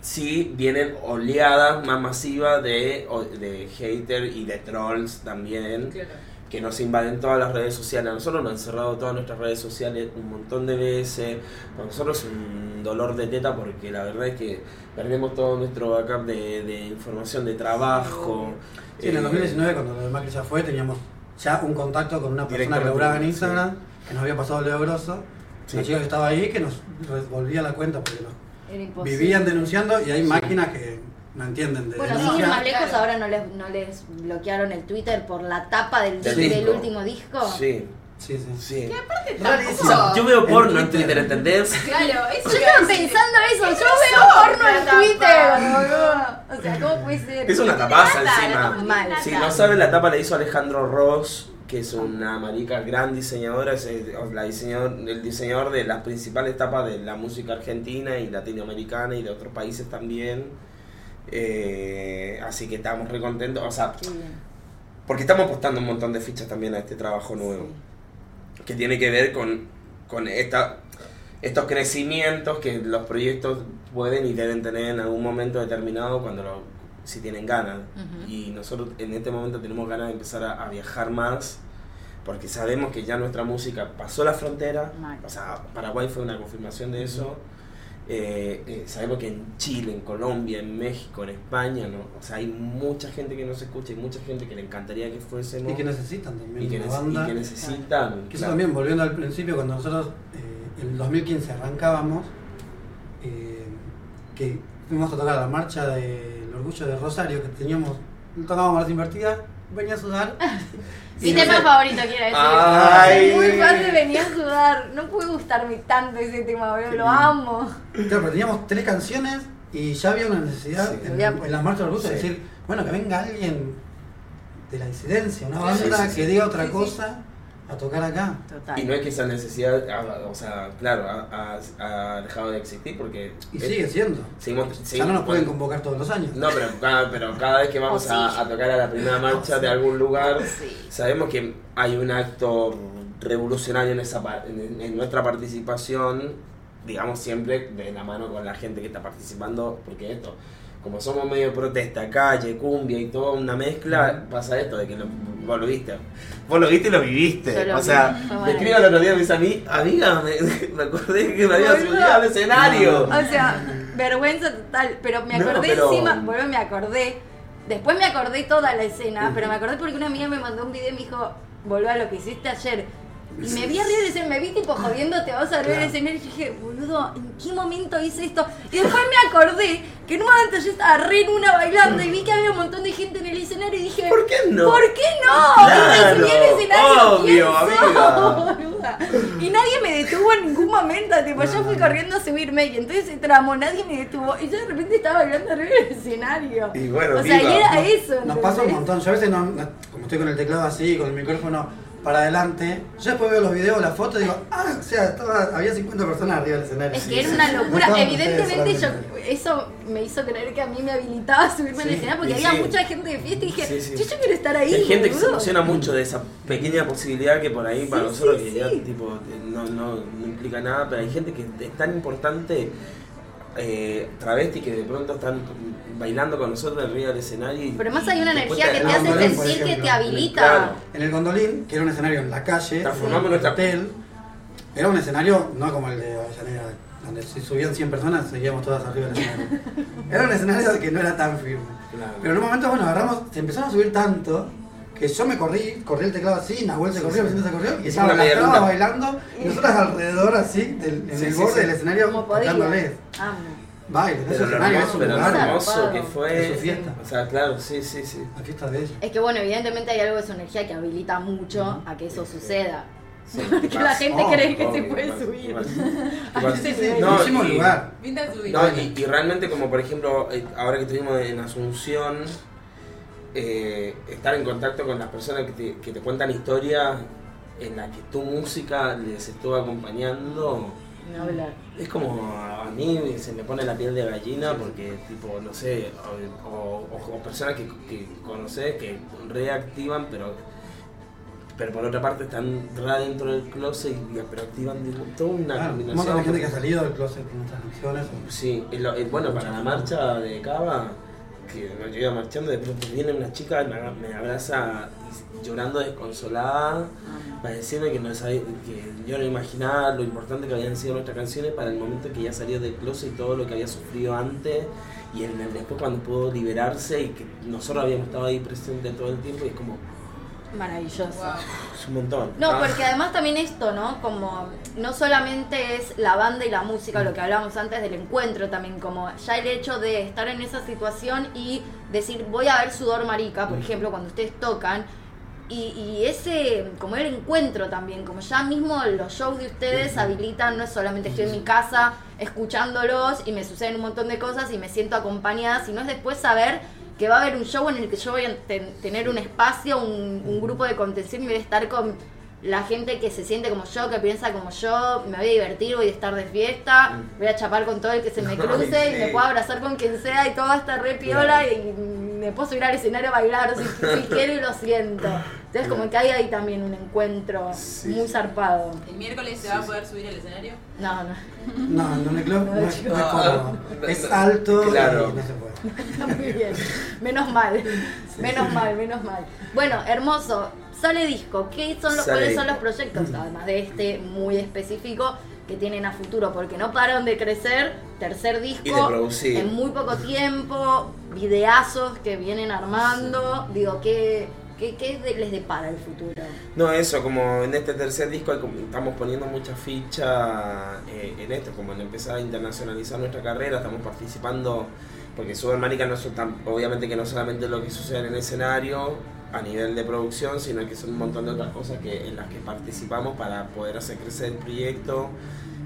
sí vienen oleadas más masivas de, o- de haters y de trolls también, que nos invaden todas las redes sociales. A nosotros nos han cerrado todas nuestras redes sociales un montón de veces. Para nosotros es un dolor de teta porque la verdad es que perdemos todo nuestro backup de, de información, de trabajo. Sí, en el Eh, 2019, cuando lo de Macri ya fue, teníamos ya un contacto con una persona que laburaba en sí. Instagram, que nos había pasado Leo Grosso, Sí. una chica que estaba ahí, que nos devolvía la cuenta porque nos vivían denunciando y hay máquinas que no entienden de Bueno, sin ir más lejos, ahora no les, no les bloquearon el Twitter por la tapa del, Del del último disco. Sí, Sí, sí. sí. Tampoco- yo veo porno en Twitter. Twitter, ¿entendés? Claro, eso Yo estaba pensando eso, yo veo porno en Twitter, tapa. boludo. O sea, ¿cómo puede ser? Es una tapaza encima. Mal. Si no saben, la tapa la hizo Alejandro Ross, que es una marica gran diseñadora, es el, o la diseñador, el diseñador de las principales tapas de la música argentina y latinoamericana y de otros países también. Eh, así que estamos re contentos, o sea, porque estamos apostando un montón de fichas también a este trabajo nuevo, que tiene que ver con, con esta, estos crecimientos que los proyectos pueden y deben tener en algún momento determinado cuando lo, si tienen ganas. Y nosotros en este momento tenemos ganas de empezar a, a viajar más, porque sabemos que ya nuestra música pasó la frontera, o sea, Paraguay fue una confirmación de eso. Eh, eh, sabemos que en Chile, en Colombia, en México, en España, ¿no? O sea, hay mucha gente que nos escucha y mucha gente que le encantaría que fuésemos Y que necesitan también y que, una nece- banda. y que necesitan. Que eso también, volviendo al principio, cuando nosotros eh, en el 2015 arrancábamos, eh, que fuimos a tocar la marcha del orgullo de Rosario, que teníamos, tocábamos las invertidas, venía a sudar. Mi y tema favorito, quiero decir. Ay. Soy muy fan de venir a sudar. No puede gustarme tanto ese tema, boludo. Lo amo. Claro, pero teníamos tres canciones y ya había una necesidad Sí. en, en la marcha del orgullo de decir, bueno, que venga alguien de la disidencia, una banda sí, sí, que sí. diga otra Sí, sí. cosa a tocar acá. Total. Y no es que esa necesidad, ah, o sea, claro, ha, ha- ha dejado de existir porque. Y es- sigue siendo. Seguimos, ya seguimos- no nos pueden convocar todos los años. No, pero cada, pero cada vez que vamos a, sí. a tocar a la primera marcha de algún lugar, Sí. sabemos que hay un acto revolucionario en, esa, en, en nuestra participación, digamos siempre de la mano con la gente que está participando, porque esto, como somos medio protesta, calle, cumbia y toda una mezcla, pasa esto de que lo, vos lo viste. Vos lo viste y lo viviste. Lo o sea, me escriben el otro día y me dice a mí, amiga, me, me acordé que me había subido al escenario. O sea, vergüenza total. Pero me No, acordé pero- encima, bueno, me acordé. Después me acordé toda la escena, pero me acordé porque una amiga me mandó un video y me dijo, volvé a lo que hiciste ayer. Y me vi arriba de escena, me vi tipo jodiendo, te vas a ver el Claro. escenario y dije, boludo, ¿en qué momento hice esto? Y después me acordé que en un momento yo estaba re en una bailando y vi que había un montón de gente en el escenario y dije, ¿Por qué no? ¿Por qué no? Claro, Y me subí al escenario, obvio, ¿quién sos, amiga. boluda? Y nadie me detuvo en ningún momento, tipo, yo fui corriendo a subirme y entonces ese tramo nadie me detuvo y yo de repente estaba bailando arriba del escenario. Y bueno, o sea, viva. y era Nos- eso. Nos pasa un montón. Yo a veces, no, no- como estoy con el teclado así, con el micrófono para adelante, yo después veo los videos, las fotos y digo, ah, o sea, estaba, había 50 personas arriba del escenario. Es Sí, que era una locura. Evidentemente yo eso me hizo creer que a mí me habilitaba a subirme al Sí, escenario porque había sí. mucha gente de fiesta y dije, Sí, sí. yo, yo quiero estar ahí. Hay gente que se emociona mucho de esa pequeña posibilidad que por ahí para Sí, nosotros sí, que ya tipo no, no, no implica nada, pero hay gente que es tan importante eh, travesti que de pronto están bailando con nosotros arriba del escenario. y- Pero además hay una energía que te hace Gondolín, sentir que te habilita. Claro. En el Gondolín, que era un escenario en la calle, Transformamos en el hotel, era un escenario no como el de Avellaneda, donde si subían 100 personas seguíamos todas arriba del escenario. Era un escenario que no era tan firme. Claro. Pero en un momento, bueno, agarramos, se empezaron a subir tanto que yo me corrí, corrí el teclado así, Nahuel se corrió, Vicente se corrió, y estaba la media estaba bailando, y nosotras alrededor así, del, en Sí, el sí, borde sí. del escenario, tocándoles. Amo. Baile, Pero lo hermoso, un pero lo hermoso que fue. Es su fiesta. O sea, claro, sí, sí, sí. la fiesta de ella. Es que bueno, evidentemente hay algo de su energía que habilita mucho a que eso suceda. Sí, Porque ¿qué la gente Oh, cree que se puede ¿qué pasa? subir. Sí, nivel. No, hicimos y- lugar. No, y, y realmente como por ejemplo, eh, ahora que estuvimos en Asunción, eh, estar en contacto con las personas que te, que te cuentan historias en las que tu música les estuvo acompañando, No hablar. es como a mí se me pone la piel de gallina porque tipo, no sé, o, o- o personas que, que conoces que reactivan pero pero por otra parte están re dentro del closet y pero activan toda una Claro, un combinación. montón de gente que ha salido del closet con nuestras canciones. Sí, y lo- y bueno, para la marcha de Cava, que yo iba marchando, de pronto viene una chica me, abraza llorando desconsolada para decirme que, no sabía, que yo no imaginaba lo importante que habían sido nuestras canciones para el momento que ella salió del closet y todo lo que había sufrido antes y en el- después cuando pudo liberarse y que nosotros habíamos estado ahí presentes todo el tiempo y es como, Maravilloso. Wow. es un montón. No, Ah. porque además también esto, ¿no? Como no solamente es la banda y la música, lo que hablábamos antes del encuentro también, como ya el hecho de estar en esa situación y decir, voy a ver Sudor Marica, por ejemplo, cuando ustedes tocan, y, y ese, como el encuentro también, como ya mismo los shows de ustedes habilitan, no es solamente estoy en mi casa escuchándolos y me suceden un montón de cosas y me siento acompañada, sino es después saber que va a haber un show en el que yo voy a ten- tener un espacio, un, un grupo de contención y voy a estar con la gente que se siente como yo, que piensa como yo, me voy a divertir, voy a estar de fiesta, voy a chapar con todo el que se me Ay, cruce y me puedo abrazar con quien sea y todo va a estar re piola y me puedo subir al escenario a bailar si, si quiero y lo siento. Entonces como que hay ahí también un encuentro Sí, muy zarpado. ¿El miércoles se va a poder subir al escenario? No, no. No, en el club no, es, no es No, no, Es no, alto claro. y no se puede. Está muy bien. Menos mal. Menos mal, menos mal. Bueno, hermoso. Sale disco. ¿Qué son los, Sale ¿Cuáles son los proyectos, además de este muy específico, que tienen a futuro? Porque no paran de crecer. Tercer disco. En muy poco tiempo. Videazos que vienen armando. Digo, ¿qué, qué, qué les depara el futuro? No, eso, como en este tercer disco estamos poniendo mucha ficha eh, en esto, como en empezar a internacionalizar nuestra carrera, estamos participando, porque Supermanica no es tan, obviamente que no solamente lo que sucede en el escenario a nivel de producción, sino que son un montón de otras cosas que, en las que participamos para poder hacer crecer el proyecto.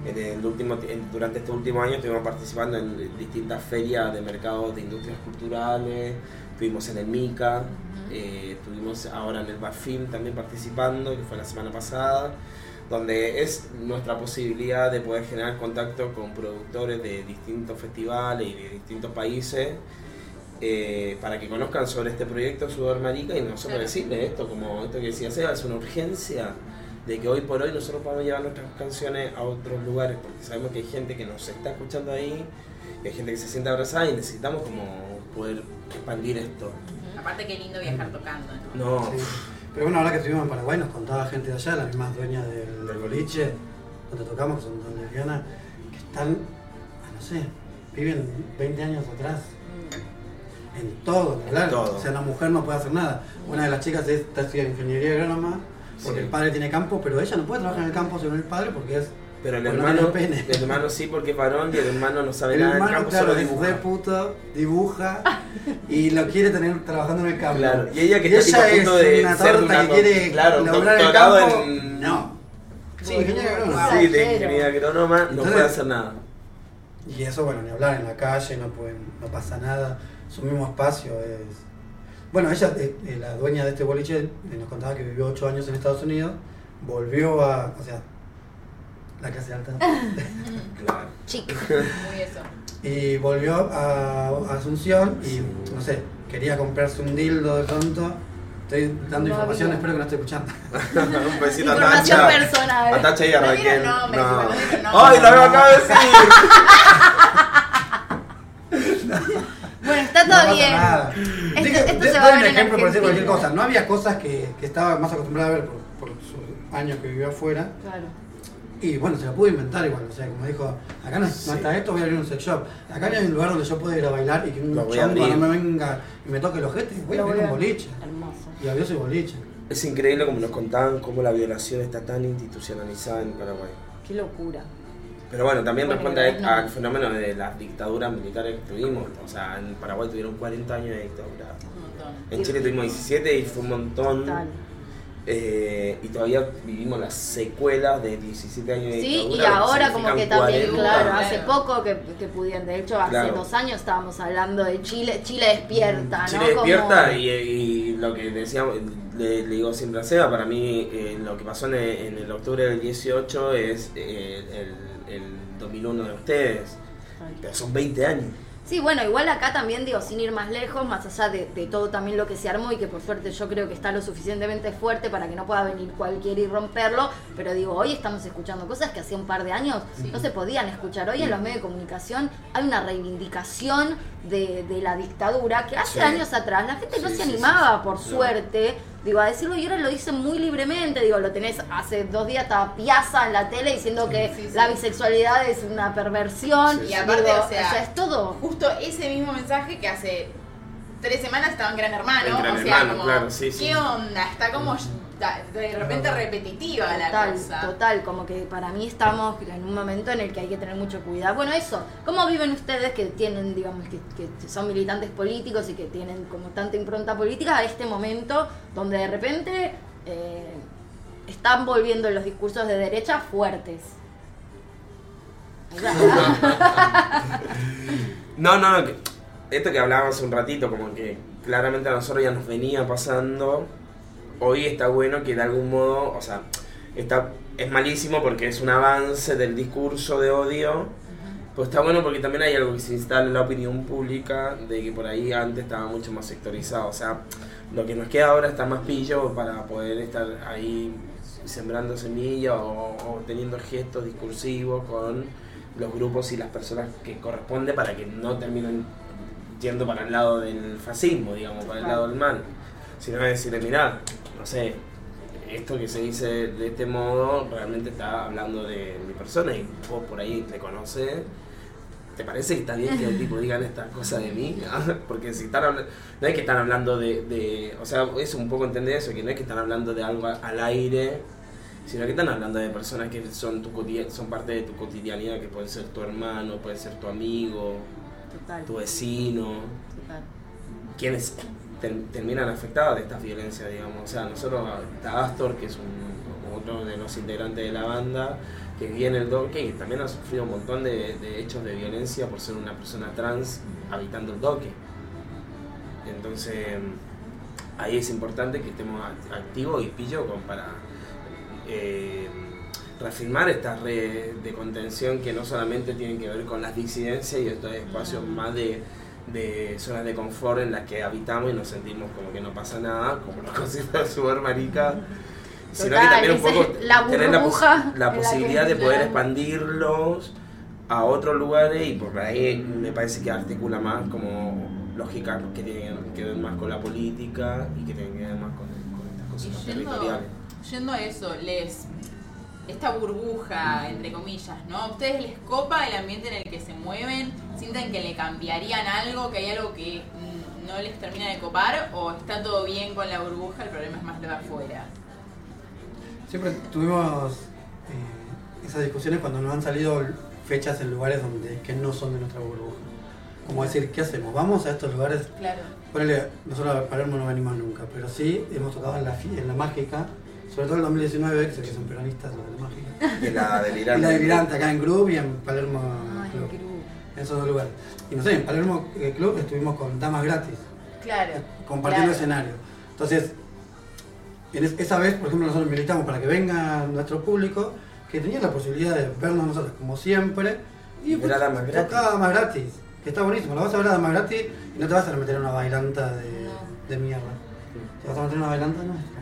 En el último, en- durante este último año estuvimos participando en distintas ferias de mercados de industrias culturales, estuvimos en el MICA, eh, estuvimos ahora en el BAFIM también participando, que fue la semana pasada, donde es nuestra posibilidad de poder generar contacto con productores de distintos festivales y de distintos países eh, para que conozcan sobre este proyecto Sudor Marica y nosotros Claro. decirle esto, como esto que decía Seba, es una urgencia de que hoy por hoy nosotros podamos llevar nuestras canciones a otros lugares, porque sabemos que hay gente que nos está escuchando ahí, y hay gente que se siente abrazada y necesitamos como poder expandir esto. Aparte, qué lindo viajar tocando, ¿no? No, Sí. Pero bueno, ahora que estuvimos en Paraguay nos contaba gente de allá, las mismas dueñas del, del boliche, donde tocamos, que son dos lesbianas, que están, no sé, viven 20 años atrás. En todo, en hablar. todo. O sea, la mujer no puede hacer nada. Una de las chicas es, está estudiando ingeniería agrónoma, porque Sí. el padre tiene campo, pero ella no puede trabajar en el campo según el padre porque es Pero el no hermano, pene. el hermano sí porque es varón y el hermano no sabe El nada del hermano, campo, claro, solo es dibuja. re puto, dibuja y lo quiere tener trabajando en el campo. Claro, y ella que Y está tipo a ella punto es de una ser torta una que quiere claro, en el campo. en- No. Sí, agrónomo. wow. Sí, de ingeniería agrónoma no Entonces- puede hacer nada. Y eso, bueno, ni hablar en la calle, no pueden, no pasa nada. Su mismo espacio es. Bueno, ella, eh, eh, la dueña de este boliche, eh, nos contaba que vivió ocho años en Estados Unidos, volvió a. O sea, la clase alta. Claro. Chic. Muy eso. y volvió a, a Asunción y, no sé, quería comprarse un dildo de pronto. Estoy dando No información, había. espero que no esté escuchando. Un besito a Tacha. personal. A Tacha y a Raquel. No. ¡Ay, lo acabo de decir! Bueno, está No todo pasa bien. nada. Esto- Dije, esto de- se va a ver en ejemplo por decir cualquier Argentina. cosa. No había cosas que, que estaba más acostumbrada a ver por, por sus años que vivió afuera. Claro. Y bueno, se la pudo inventar igual. O sea, como dijo, acá no, no Sí. está esto, voy a abrir un sex shop. Acá no hay un lugar donde yo pueda ir a bailar y que un chongo no me venga y me toque los jetes. Voy a abrir un boliche. Hermoso. Y abrió su boliche. Es increíble como nos contaban cómo la violación está tan institucionalizada en Paraguay. Qué locura. Pero bueno, también Bueno, responde no. al fenómeno de las dictaduras militares que tuvimos. O sea, en Paraguay tuvieron 40 años de dictadura. En Chile tuvimos 17 y fue un montón. Eh, y todavía vivimos las secuelas de 17 años de Sí, dictadura. y lo que ahora como que también, 40. claro, hace poco que, que pudieron, de hecho hace Claro. dos años estábamos hablando de Chile, Chile despierta, ¿no? Chile despierta Como- y, y lo que decíamos, le, le digo siempre a Seba, para mí eh, lo que pasó en el, en el octubre del 18 es eh, el, el 2001 de ustedes, pero son 20 años. Sí, bueno, igual acá también digo, sin ir más lejos, más allá de, de todo también lo que se armó y que por suerte yo creo que está lo suficientemente fuerte para que no pueda venir cualquiera y romperlo, pero digo, hoy estamos escuchando cosas que hacía un par de años no se podían escuchar. Hoy en los medios de comunicación hay una reivindicación de, de la dictadura que hace Sí. años atrás la gente no se sí, animaba, sí. por No. suerte, digo, a decirlo y ahora lo dicen muy libremente, digo, lo tenés hace dos días estaba Piazza en la tele diciendo que Sí, sí. la bisexualidad es una perversión, Sí, Y aparte, Digo, o sea, es todo. Justo ese mismo mensaje que hace tres semanas estaba en Gran Hermano. En Gran o sea, Hermano, como, claro, sí, sí. ¿qué onda? Está como da- de repente repetitiva la Total, cosa. total, como que para mí estamos en un momento en el que hay que tener mucho cuidado. Bueno, eso, ¿cómo viven ustedes que tienen, digamos, que, que son militantes políticos y que tienen como tanta impronta política a este momento donde de repente eh, están volviendo los discursos de derecha fuertes? No, no, no, esto que hablábamos hace un ratito, como que claramente a nosotros ya nos venía pasando, hoy está bueno que de algún modo, o sea, está, es malísimo porque es un avance del discurso de odio, pues está bueno porque también hay algo que se instala en la opinión pública, de que por ahí antes estaba mucho más sectorizado, o sea, lo que nos queda ahora está más pillo para poder estar ahí sembrando semillas o, o teniendo gestos discursivos con los grupos y las personas que corresponde para que no terminen yendo para el lado del fascismo, digamos, para el lado del mal. Sino decirle, mirá, no sé, esto que se dice de este modo realmente está hablando de mi persona y vos por ahí te conoces. ¿Te parece que está bien que el tipo digan estas cosas de mí? Porque si están hablando, no es que están hablando de, de, o sea, es un poco entender eso, que no es que están hablando de algo al aire, sino que están hablando de personas que son tu son parte de tu cotidianidad, que pueden ser tu hermano, puede ser tu amigo, Total, tu vecino, total. quienes ter- terminan afectados de estas violencias, digamos. O sea, nosotros, está Astor, que es un, otro de los integrantes de la banda, que viene el Doque y también ha sufrido un montón de, hechos de violencia por ser una persona trans habitando el Doque. Entonces, ahí es importante que estemos act- activos y pillo para eh, reafirmar estas redes de contención que no solamente tienen que ver con las disidencias y estos espacios más de, de zonas de confort en las que habitamos y nos sentimos como que no pasa nada, como los considero súper marica, sino que también un poco la tener la, pos- posibilidad de poder expandirlos a otros lugares y por ahí me parece que articula más como lógica que tienen que ver más con la política y que tienen que ver más con, con estas cosas más Y yendo, territoriales. yendo a eso, les esta burbuja, entre comillas, ¿no? ¿A ustedes les copa el ambiente en el que se mueven? ¿Sienten que le cambiarían algo? ¿Que hay algo que mm, no les termina de copar? ¿O está todo bien con la burbuja? El problema es más de afuera. Siempre tuvimos eh, esas discusiones cuando nos han salido fechas en lugares donde que no son de nuestra burbuja. Como decir, ¿qué hacemos? ¿Vamos a estos lugares? Claro. Ponele, nosotros a Palermo no venimos nunca, pero sí hemos tocado en la, en la Mágica, sobre todo en el 2019, que sé que son peronistas la Mágica. De la Y delirante. la delirante acá en Groove y en Palermo Ay, Club. En esos dos lugares. Y no sé, en Palermo eh, Club estuvimos con Damas Gratis, Claro. compartiendo claro. escenario. Entonces, en es- esa vez, por ejemplo, nosotros militamos para que venga nuestro público, que tenía la posibilidad de vernos nosotros como siempre, y Ver a Damas Gratis. tocaba Damas Gratis, que está buenísimo. La vas a ver a Damas Gratis y no te vas a meter en una bailanta de, No. de mierda. Te vas a meter en una bailanta nuestra.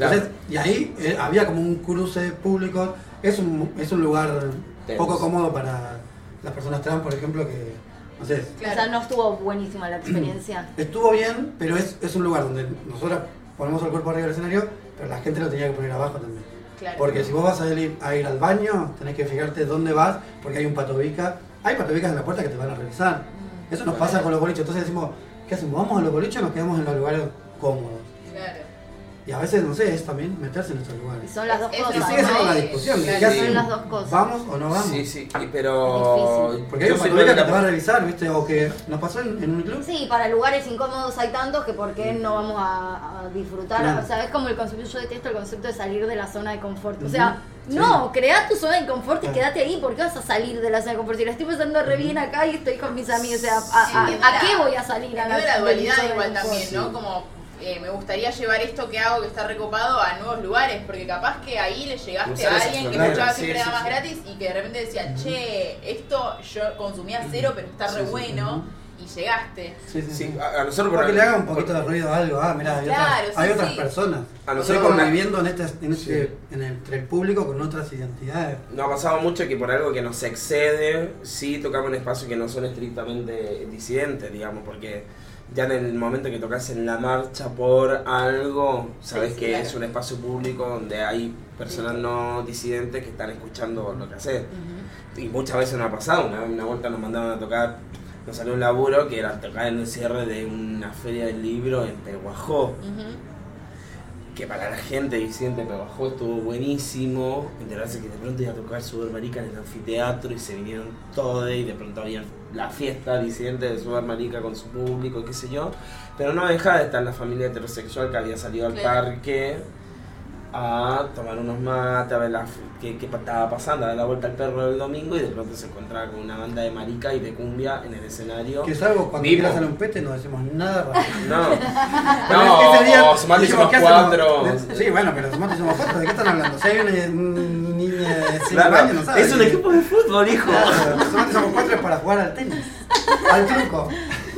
Claro. Entonces, y ahí eh, había como un cruce público. Es un, es un lugar poco cómodo para las personas trans, por ejemplo, que, no sé, Claro. O sea, no estuvo buenísima la experiencia. estuvo bien, pero es, es un lugar donde nosotros ponemos el cuerpo arriba del escenario, pero la gente lo tenía que poner abajo también. Claro. Porque si vos vas a ir, a ir al baño, tenés que fijarte dónde vas, porque hay un patobica. Hay patobicas en la puerta que te van a revisar. Mm. Eso nos pasa con los boliches. Entonces decimos, ¿qué hacemos? ¿Vamos a los boliches o nos quedamos en los lugares cómodos? Y a veces, no sé, es también meterse en esos Y lugares. son las dos Es- Y cosas. sigue siendo ¿no? la discusión. Claro, ¿Qué? Son las dos cosas. ¿Vamos o no vamos? Sí, sí, y- pero. Es Porque hay yo un soy patobica que te va a revisar, ¿viste? O que nos pasó en, en un club. Sí, para lugares incómodos hay tantos que por qué no vamos a, a disfrutar. Claro. O sea, es como el concepto, yo detesto el concepto de salir de la zona de confort. O sea, no, crea tu zona de confort y Claro. quédate ahí. ¿Por qué vas a salir de la zona de confort? Si la estoy pasando re bien acá y estoy con mis amigos, o sea, ¿a, la- qué voy a salir? A la mi dualidad igual también, ¿no? Como eh, me gustaría llevar esto que hago, que está recopado, a nuevos lugares, porque capaz que ahí le llegaste Usar a alguien que escuchaba sí, siempre sí, nada más sí. gratis y que de repente decía, che, esto yo consumía cero, pero está Sí, re sí, bueno, y llegaste. Sí, sí, Sí, a, a nosotros Para que le haga un poquito de ruido a algo. Ah, mira, hay, Claro, otras, sí, hay otras sí. personas. A nosotros Estoy con la- conviviendo en este, en este, Sí. en el- entre el público con otras identidades. Nos ha pasado mucho que por algo que nos excede, sí tocamos en espacios que no son estrictamente disidentes, digamos, porque ya en el momento que tocas en la marcha por algo, sabes Sí, sí, que claro. es un espacio público donde hay personas no disidentes que están escuchando lo que haces. Y muchas veces nos ha pasado, una, una vuelta nos mandaron a tocar, nos salió un laburo que era tocar en el cierre de una feria del libro en Peguajó Ujú. Que para la gente disidente Peguajó estuvo buenísimo, enterarse que de pronto iba a tocar Super Marica en el anfiteatro y se vinieron todos y de pronto había la fiesta disidente de Super Marica con su público, qué sé yo, pero no deja de estar la familia heterosexual que había salido al Claro. parque a tomar unos mates, a ver la, qué, qué estaba pasando, a dar la vuelta al perro el domingo y de pronto se encontraba con una banda de marica y de cumbia en el escenario. Que salvo cuando Vivo. tiras a un pete no decimos nada raro. No, no, ese día o Sumate dijimos, hicimos ¿qué hacemos? cuatro. Sí, bueno, pero Sumate hicimos cuatro. ¿De qué están hablando? Si hay una un niña de 5 Claro, años, no sabe. es un equipo de fútbol, hijo. Claro, Sumate somos cuatro es para jugar al tenis. Al truco.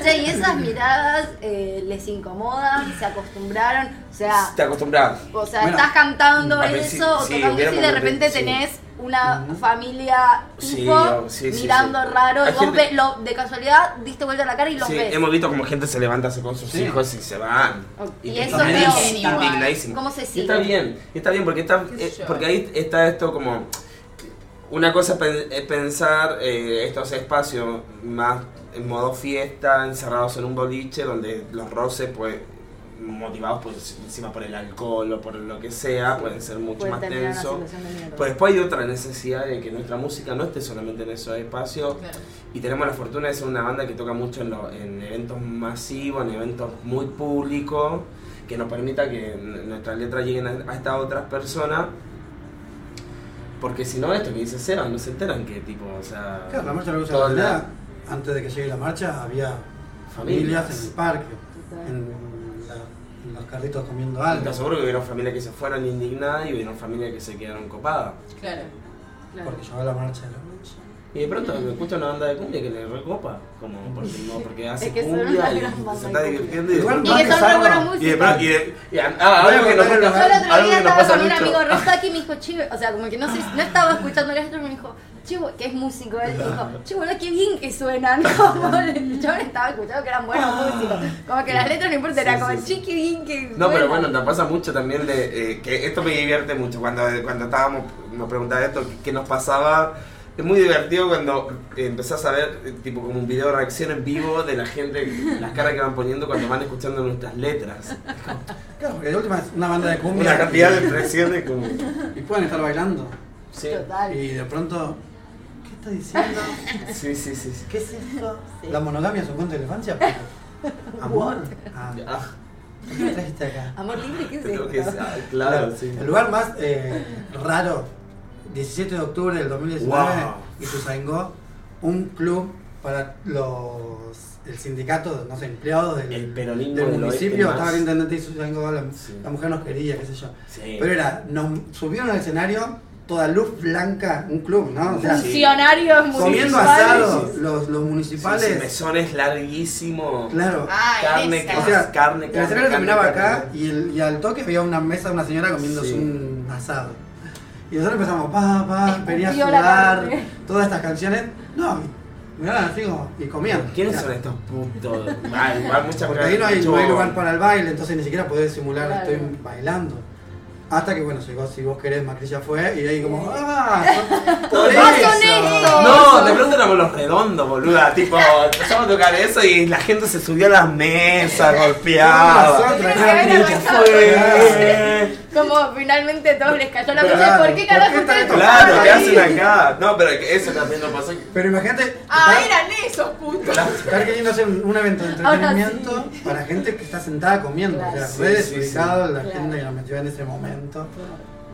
Che, y esas miradas eh, les incomodan, se acostumbraron, o sea, Te acostumbras. o sea, Bueno, estás cantando a eso, sí, o sí, tocando eso y de repente sí. tenés una familia Sí, tipo oh, sí, sí, mirando sí. raro, y vos gente- ves, lo, de casualidad diste vuelta la cara y los Sí, ves. hemos visto como gente se levanta se con sus Sí. hijos y se van. Y Y eso veo- indignadísimo. ¿Cómo se Y sigue? está bien, y está bien porque está ¿Qué sé eh, porque ahí está esto como una cosa es pensar eh, estos espacios más en modo fiesta, encerrados en un boliche donde los roces pues motivados pues encima por el alcohol o por lo que sea pueden ser mucho Puede más tensos. mierda. Pues después hay otra necesidad de que nuestra música no esté solamente en esos espacios Claro. y tenemos la fortuna de ser una banda que toca mucho en, lo- en eventos masivos, en eventos muy públicos, que nos permita que nuestras letras lleguen a, a estas otras personas. Porque si no, esto que dice Seba, no se enteran que tipo, o sea. Claro, la marcha de la antes de que llegue la marcha, había familias en el parque, en, la- en los carritos comiendo Y algo. te aseguro que hubieron familias que se fueron indignadas y hubieron familias que se quedaron copadas. Claro. Claro. Porque llegó la marcha de la noche. Y de pronto me escucha una banda de cumbia que le recopa, como porque, no, porque hace Es que cumbia y se de está divirtiendo y de Igual pronto- Y que son re buenos Y de músicos. pronto, y de- y a- ah, algo que nos Bueno, Yo el otro algo que día estaba pasa con un amigo Rostaki y me dijo, chivo, o sea, como que no sé, no estaba escuchando letras, pero me dijo, chivo, que es músico, él dijo, chivo, qué bien que suenan, como el chabón estaba escuchando que eran buenos músicos, como que las letras no importa, era como, sí, qué bien que No, pero suenan". bueno, nos pasa mucho también de eh, que esto me divierte mucho. Cuando, cuando estábamos, nos preguntaba esto, ¿qué, nos pasaba? Es muy divertido cuando eh, empezás a ver, eh, tipo, como un video de reacción en vivo de la gente, las caras que van poniendo cuando van escuchando nuestras letras. Claro, porque de última es una banda de cumbia. Una cantidad de expresiones como. Y pueden estar bailando. Sí, Total. Y de pronto, ¿qué está diciendo? sí, sí, sí. sí. ¿Qué es esto? Sí. ¿La monogamia es un cuento de la infancia? Pico? ¿Amor? Ah, Ah, ¿Por qué me trajiste acá? Amor libre, ¿qué es creo esto? que es- ah, claro, sí. El lugar más eh, raro, 17 de octubre del 2019, Wow. Ituzaingó, un club para los el sindicato, no sé, empleados del, El peronismo del del municipio, estaba el intendente de Ituzaingó, la, Sí. la mujer nos quería, qué sé yo. Sí. Pero era, nos subieron al escenario, toda luz blanca, un club, ¿no? O sea, Sí. Funcionarios comiendo municipales. asado, los, los municipales, sí, mesones larguísimos. claro. Ah, Carne, que O sea, carne, el carne, escenario carne, terminaba carne, acá carne. y, el- y al toque había una mesa de una señora comiéndose Sí. un asado. Y nosotros empezamos, pa, pa, venía a sudar, carne. todas estas canciones. No, miraban así como, y comían. ¿Quiénes son estos putos? Ah, igual mucha Porque ahí no hay, no hay lugar para el baile, entonces ni siquiera podés simular, Claro. estoy bailando. Hasta que, bueno, llegó, si vos querés, Macri ya fue, y ahí como, ¡ah! Por ¡Más eso". No, de pronto éramos los redondos, boluda. Tipo, empezamos a tocar eso y la gente se subió a las mesas, golpeaba. Nosotros, Fue. Como finalmente todos les cayó la ficha. ¿Por qué ¿por carajo ustedes Claro, ¿qué hacen acá? No, pero que eso también no pasó. Pero imagínate, Ah, estar- eran esos putos. estar queriendo hacer un, un evento de entretenimiento para gente que está sentada comiendo. Claro. O sea, Sí, la Claro. gente que nos metió en ese momento,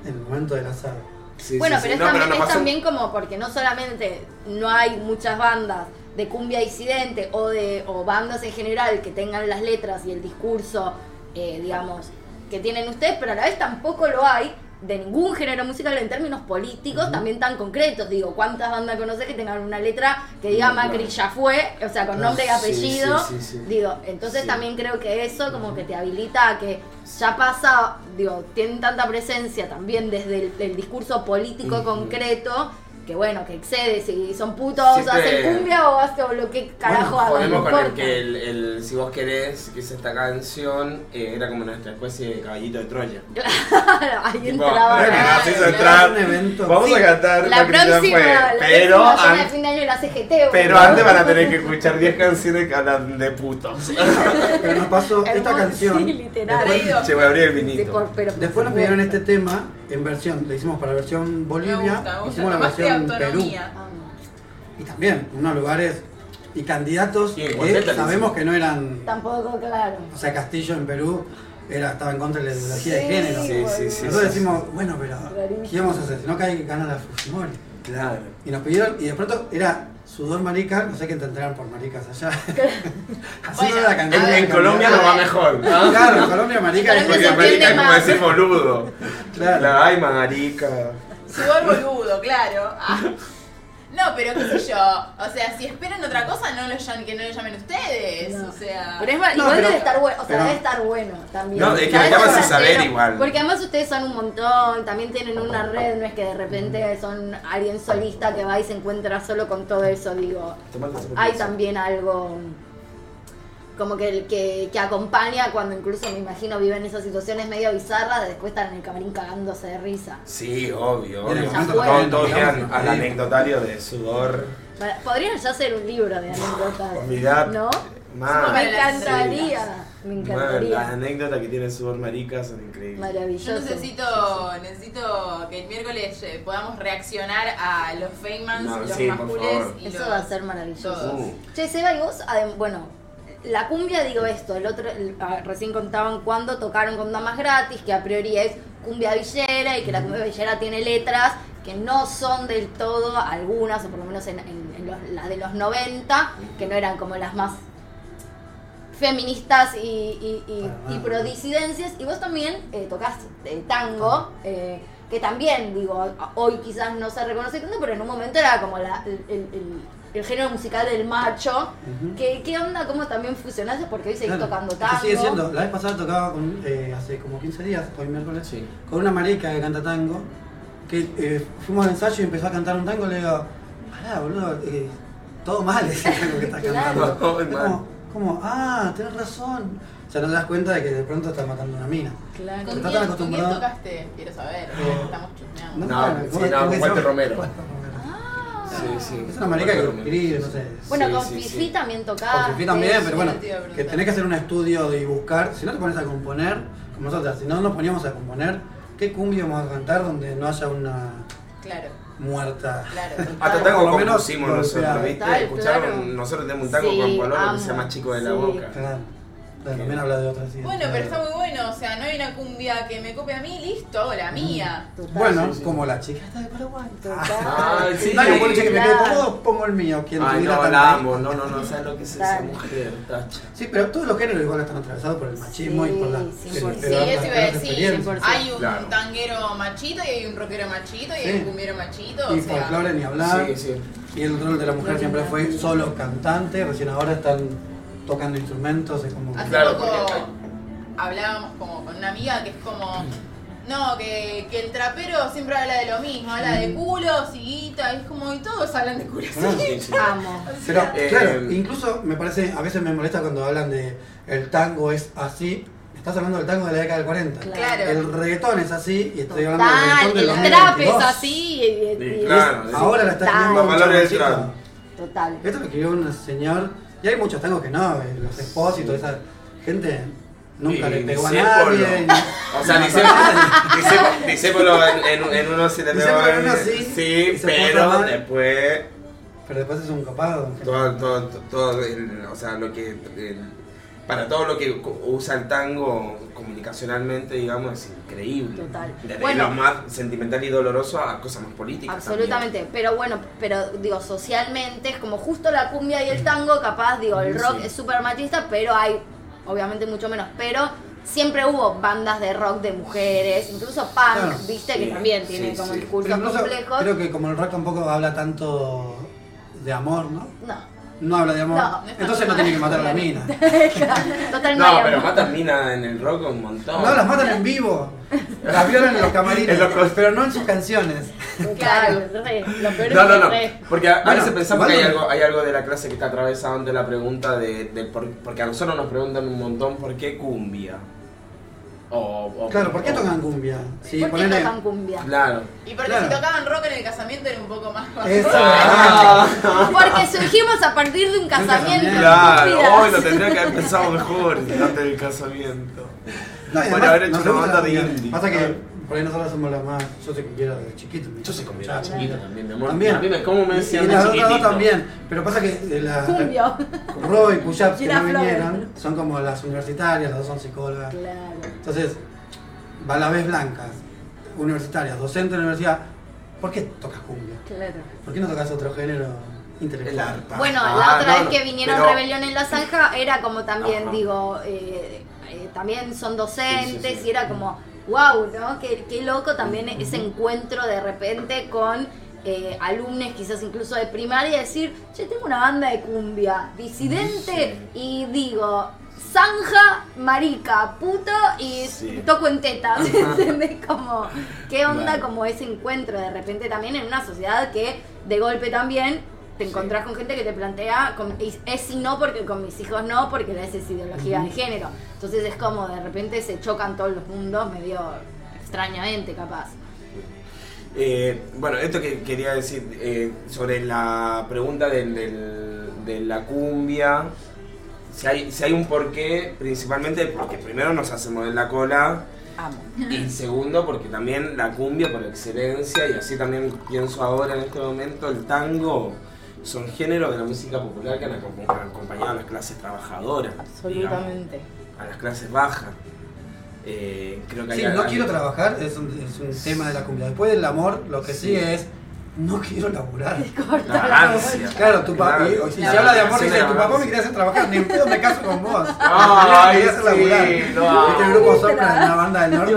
en el momento del asado. Sí, Bueno, sí, pero sí. es, No, también, no es también como porque no solamente no hay muchas bandas de cumbia disidente o de o bandas en general que tengan las letras y el discurso, eh, digamos, que tienen ustedes, pero a la vez tampoco lo hay de ningún género musical en términos políticos también tan concretos. Digo, ¿cuántas bandas conoces que tengan una letra que diga Macri ya fue? O sea, con nombre y sí, apellido. sí, sí, sí. Digo, entonces también creo que eso como que te habilita a que ya pasa, digo, tienen tanta presencia también desde el, el discurso político concreto, que bueno, que excede, si son putos, Siempre- hacen cumbia o hacen lo que carajo Bueno, hagan, con el que el, el si vos querés, que es esta canción, eh, era como nuestra especie de caballito de Troya. Claro, ahí Tipo, entraba. un evento. Vamos a cantar La próxima, fue, la pero, próxima de fin de año la CGT. pero boludo. antes van a tener que escuchar 10 canciones que hablan de putos. Pero nos pasó esta canción. Sí, literal. Después, Che, voy a abrir el Sí, vinito. por- pero después nos pidieron este tema en versión, le hicimos para versión Me Bolivia, gusta, me gusta. hicimos la versión Perú. Y también, unos lugares y candidatos que sabemos que no eran. Tampoco, claro. O sea, Castillo en Perú era, estaba en contra de la ideología de Sí, género. Sí, sí, sí. Nosotros sí, decimos, bueno, pero. ¿qué vamos a hacer? Si no cae gana la Fujimori. Claro. Y nos pidieron, y de pronto era sudor marica, no sé qué entenderán por maricas allá. Así Bueno, la En, en Colombia nos va mejor. ¿no? Claro, en Colombia marica es Porque marica es como decir boludo. Claro. La, ay, marica. Sudor boludo, claro. Ah. No, pero qué sé yo. O sea, si esperan otra cosa, no lo llamen, que no lo llamen ustedes. No. O sea. Pero es, ma- No, igual pero- debe estar bueno, o sea, pero- debe estar bueno también. No, es que ¿Sabes? acá vas a Porque saber igual. Porque además ustedes son un montón, también tienen una red, no es que de repente son alguien solista que va y se encuentra solo con todo eso, digo. Hay también algo como que, que, que acompaña cuando incluso me imagino viven esas situaciones medio bizarras de después estar en el camarín cagándose de risa. Sí, obvio. Obvio. Todos todos digamos, al anecdotario de sudor. Podrían ya hacer un libro de anécdotas. Olvidar. ¿No? Más. Me encantaría. Me Man, encantaría. las anécdotas que tiene sudor marica son increíbles. Maravilloso. Yo necesito, necesito que el miércoles eh, podamos reaccionar a los Feynmans, No, los sí, Majules y Eso los- va a ser maravilloso. Uh. Che, Seba, y vos, bueno, la cumbia, digo esto, el otro, el- ah, recién contaban cuando tocaron con Damas Gratis, que a priori es cumbia villera y que la cumbia villera tiene letras que no son del todo algunas, o por lo menos en, en- en los- las de los 90, que no eran como las más feministas y, y, y, y prodisidencias. Y vos también eh, tocás eh, tango, eh, que también, digo, hoy quizás no se reconoce tanto, pero en un momento era como la- el, el- el- género musical del macho. Ujú. ¿Qué, ¿Qué onda? ¿Cómo también fusionaste? Porque hoy seguís Claro, tocando es que tango. sigue siendo. La vez pasada tocaba con, eh, hace como 15 días, hoy miércoles, Sí. con una marica que canta tango. Que eh, fuimos al ensayo y empezó a cantar un tango. Le digo, pará, boludo, eh, todo mal ese tango que estás Claro. cantando. Como, como, ah, tenés razón. O sea, no te das cuenta de que de pronto estás matando una mina. Claro. ¿Con quién, tan ¿Con quién acostumbrado. tocaste? Quiero saber. Eh, Estamos chusmeando. No, bueno, sí, ¿cómo- no, llama? Romero. Ah. Sí, sí. Es una marica que escribe, no sé. Bueno, Sí, con sí, Fifi sí. también tocaba. Con Fifi también, pero bueno, que tenés que hacer un estudio y buscar. Si no te pones a componer, como nosotras, si no nos poníamos a componer, ¿qué cumbia vamos a cantar donde no haya una, Claro, muerta. claro. Hasta Por tango compusimos nosotros. ¿viste? Escucharon, claro. nosotros tenemos un tango Sí, con Pololo que amo, se llama Chico de la sí. Boca. Claro. También habla de otras Bueno, pero está muy bueno, o sea, no hay una cumbia que me copie a mí, listo, la mía. Total. Bueno, Sí, sí. como la chica esta de Paraguay. Total. Ay, sí. Un boliche que me quede cómodo, pongo el mío. Quien Ay, no, la amo, no, no, no, ¿sabes lo que es esa mujer? Tacha. Sí, pero todos los géneros igual están atravesados por el machismo y por la. Sí, sí, eso iba a decir. Hay un Claro. tanguero machito y hay un rockero machito y hay un cumbiero machito, Y o sea. folclore ni hablar. Sí, sí. Y el rol de la mujer siempre fue solo cantante. Recién ahora están tocando instrumentos. Es como. Hace Claro, poco porque- hablábamos como con una amiga que es como, no, que, que el trapero siempre habla de lo mismo, habla de culos y guita, es como, y todos hablan de culos. Ah. Sí, sí. Amo. Pero, Eh, claro, incluso me parece, a veces me molesta cuando hablan de el tango es así. Estás hablando del tango de la década del 40. Claro. El reggaetón es así y estoy hablando del Total, reggaetón del el trap es 2022. así. y- y- Sí, claro. es- Ahora la está escribiendo del un. Total. Esto lo escribió un señor, y hay muchos tangos que no, eh, los expósitos, esa gente nunca le pegó a nadie. O sea, Disépolo- en, en, uno sí le pegó a uno sí, Sí, pero después Pero después es un copado. todo, todo, todo o sea, lo que para todo lo que usa el tango comunicacionalmente, digamos, es increíble. Total. Desde Bueno. lo más sentimental y doloroso a cosas más políticas. Absolutamente, pero bueno, pero digo, socialmente es como justo la cumbia y el tango, capaz, digo, el Sí. rock es súper machista, pero hay, obviamente mucho menos, pero siempre hubo bandas de rock de mujeres, incluso punk, Claro. viste, Sí, que también tiene sí, como discursos complejos. creo que como el rock tampoco habla tanto de amor, ¿no? No, No habla de amor. No, Entonces no tiene que matar a la mina. total No, pero matan mina en el rock un montón. No, las matan en vivo. Las violan en los camarines. En los- Pero no en sus canciones. Claro, re, lo peor No, es no, que no. re. Porque a, Bueno, veces pensamos que hay algo, hay algo de la clase que está atravesando la pregunta de, del por- porque a nosotros nos preguntan un montón por qué cumbia. O, o- Claro, ¿por qué o- tocan cumbia? Sí, ¿Por qué ponele- tocan cumbia? Claro. Y porque Claro. si tocaban rock en el casamiento era un poco más. Ah, Porque surgimos a partir de un casamiento. claro, hoy lo tendría que haber pensado mejor antes del casamiento. No, además, haber hecho una banda de indie. Pasa que por ahí nosotros somos las más. Yo te quiero desde chiquito. Yo soy como Muchacho. chiquito también, mi amor. También. A mí me, ¿cómo me Y decían de las otras dos también. Pero pasa que de la, Cumbia. Roy y Puyap que no vinieron son como las universitarias, las dos son psicólogas. Claro. Entonces, va la vez blancas, universitarias, docente de la universidad. ¿Por qué tocas cumbia? Claro. ¿Por qué no tocas otro género El intelectual? arpa. Bueno, Ah, la otra no, vez que vinieron pero- Rebelión en la Zanja era como también, Ajá. digo, eh, eh, también son docentes Sí, sí, sí. y era como, wow, ¿no? Qué, qué loco también ese encuentro de repente con eh, alumnos quizás incluso de primaria, decir, che, tengo una banda de cumbia, disidente y digo... Zanja, marica, puto y Sí. toco en tetas, ¿entendés? Como, ¿qué onda como ese encuentro de repente también en una sociedad que de golpe también te Sí. encontrás con gente que te plantea, con- es si no porque con mis hijos no, porque esa es ideología de género. Entonces es como de repente se chocan todos los mundos medio extrañamente capaz. Eh, bueno, esto que quería decir eh, sobre la pregunta del, del- de la cumbia, si hay, si hay un porqué, principalmente porque primero nos hacemos en la cola Amo. y segundo porque también la cumbia por excelencia y así también pienso ahora en este momento el tango son géneros de la música popular que han acom- han acompañado a las clases trabajadoras, digamos, a las clases bajas. Eh, creo que Sí, hay- no hay- quiero trabajar, es un, es un tema de la cumbia. Después del amor, lo que Sí. sigue es, no quiero laburar. Corta La la ansia. Claro, tu papá, Claro, y- si se habla de amor, dice, tu papá me quería hacer trabajar, ni pedo me caso con vos. Ay, Me quería hacer laburar. sí, lo ¿Viste amo. el grupo Sopra en la banda del norte?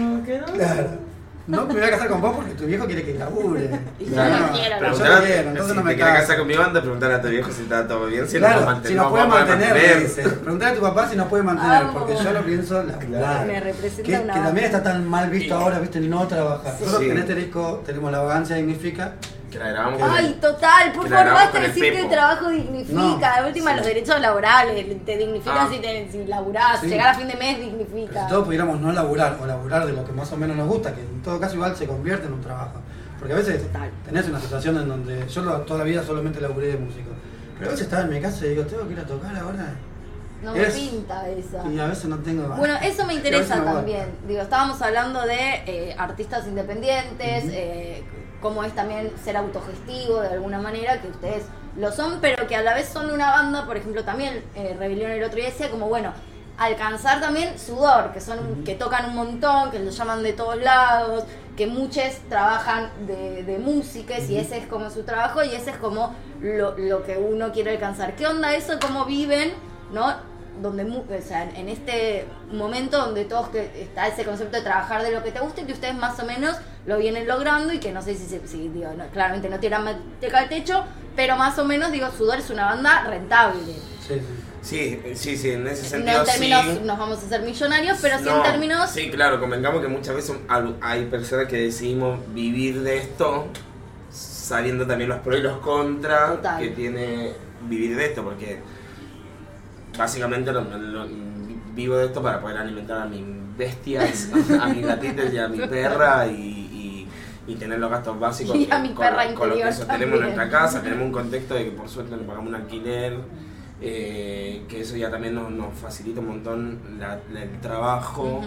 no, que no. Claro. No me voy a casar con vos porque tu viejo quiere que labure. Y yo Claro. no quiero. Pero yo Preguntar- no quiero, entonces si no me te caso. casar con mi banda, preguntar a tu viejo si está todo bien, si Claro, nos manten- si nos no puede mantener, mantener. dice. Preguntale a tu papá si nos puede mantener, porque yo lo pienso laburar. Me representa Que, una que también está tan mal visto Sí. ahora, viste, ni no trabajar. Sí. Nosotros Sí. en este disco tenemos la vagancia significa Que la grabamos con Ay, total, por favor, basta decir que el Pepo. trabajo dignifica. No. de última, Sí. los derechos laborales te dignifican Ah. si, te, si laburás. Sí. Llegar a fin de mes Pero dignifica. si todos pudiéramos no laburar o laburar de lo que más o menos nos gusta, que en todo caso igual se convierte en un trabajo. Porque a veces Total. tenés una situación en donde yo toda la vida solamente laburé de músico. Pero a veces estaba en mi casa y digo, tengo que ir a tocar ahora. No me Es- pinta esa. Y a veces no tengo Bueno, eso me interesa también. Digo, estábamos hablando de eh, artistas independientes, eh, cómo es también ser autogestivo de alguna manera, que ustedes lo son, pero que a la vez son una banda, por ejemplo, también eh, Rebelión el otro día decía como, bueno, alcanzar también sudor, que son que tocan un montón, que los llaman de todos lados, que muchos trabajan de, de músicas y ese es como su trabajo y ese es como lo, lo que uno quiere alcanzar. ¿Qué onda eso? ¿Cómo viven? ¿No? Donde mu- o sea, en este momento donde todos que está ese concepto de trabajar de lo que te gusta y que ustedes más o menos lo vienen logrando y que no sé si, se- si digo, no, claramente no tiran manteca al techo, pero más o menos digo, Sudor es una banda rentable. Sí, sí. Sí, sí, sí, en ese No sentido en términos sí. nos vamos a hacer millonarios, pero sí No, en términos Sí, claro, convengamos que muchas veces hay personas que decidimos vivir de esto sabiendo también los pros y los contras Total. que tiene vivir de esto, porque básicamente lo- lo- vivo de esto para poder alimentar a mis bestias, a mis gatitos y a mi perra y, y- y tener los gastos básicos Y a mi con, perra con lo que interior eso tenemos en también. nuestra casa, tenemos un contexto de que por suerte le pagamos un alquiler, eh, que eso ya también nos, nos facilita un montón la- la- el trabajo.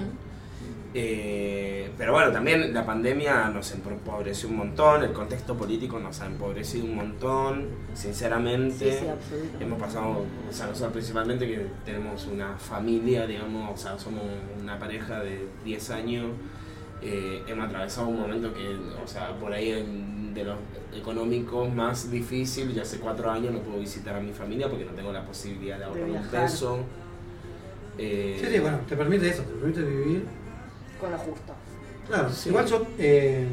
Eh, pero bueno, también la pandemia nos empobreció un montón, el contexto político nos ha empobrecido un montón, sinceramente. Sí, sí, absolutamente. Hemos pasado, o sea, nosotros principalmente que tenemos una familia, digamos, o sea, somos una pareja de 10 años, eh, hemos atravesado un momento que, o sea, por ahí en- de los económicos más difícil, ya hace cuatro años no puedo visitar a mi familia porque no tengo la posibilidad de ahorrar un viajar. peso. Eh, Sí, sí, bueno, te permite eso, te permite vivir. Con lo justo. Claro, Sí. igual yo, eh,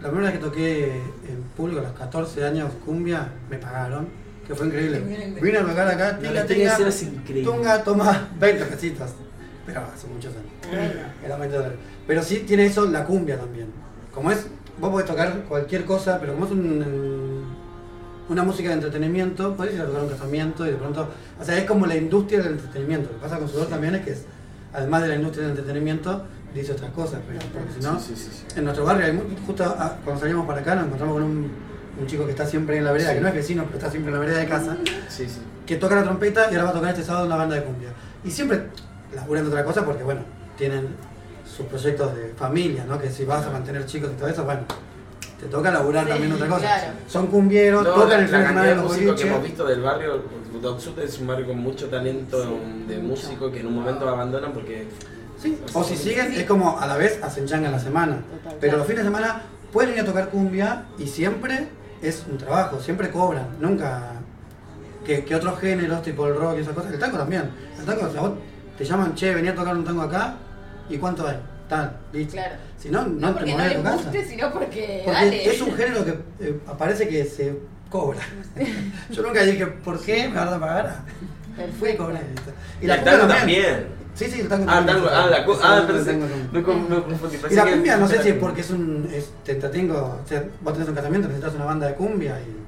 la primera vez que toqué en público a los 14 años cumbia, me pagaron, que fue increíble. Increíble. Vine a tocar acá, No, tinga, tinga, tunga, toma 20 pesitos. Pero hace muchos años. Era 20 dólares. Pero sí tiene eso la cumbia también. Como es, vos podés tocar cualquier cosa, pero como es un, una música de entretenimiento, podés ir a tocar un casamiento y de pronto. O sea, es como la industria del entretenimiento. Lo que pasa con Sudor también es que es, además de la industria del entretenimiento, dice otras cosas. Pero, porque si no, Sí, sí, sí, sí. en nuestro barrio, hay mu- justo cuando salimos para acá, nos encontramos con un, un chico que está siempre en la vereda, Sí. que no es vecino, pero está siempre en la vereda de casa Sí, sí. que toca la trompeta y ahora va a tocar este sábado en una banda de cumbia. Y siempre laburan de otra cosa porque, bueno, tienen sus proyectos de familia, ¿no? Que si vas a mantener chicos y todo eso, bueno, te toca laburar Sí, también otra cosa. claro. Son cumbieros, No, tocan la, el la cantidad en de los músicos que hemos visto del barrio, Doc Sud es un barrio con mucho talento de músicos que en un momento abandonan porque Sí, O si siguen, es como a la vez hacen changa en la semana. Total. Pero los fines de semana pueden ir a tocar cumbia y siempre es un trabajo, siempre cobran. Nunca que, que otros géneros, tipo el rock y esas cosas. El tango también. El tango, o sea, vos te llaman, che, venía a tocar un tango acá y cuánto hay. Tal, listo. Claro. Si no, no, No te porque no mueves de les tu casa. guste, sino porque, Porque dale. es un género que eh, aparece que se cobra. Yo nunca dije, ¿por qué me van a pagar? Fui y cobré. listo. Y el tango también. Sí, sí, el tango Ah, también. tango, ah, la ah, pero sí, no confundí, Y la cumbia, no sé si es porque es un. Es, te entretengo. O sea, vos tenés un casamiento, necesitas una banda de cumbia y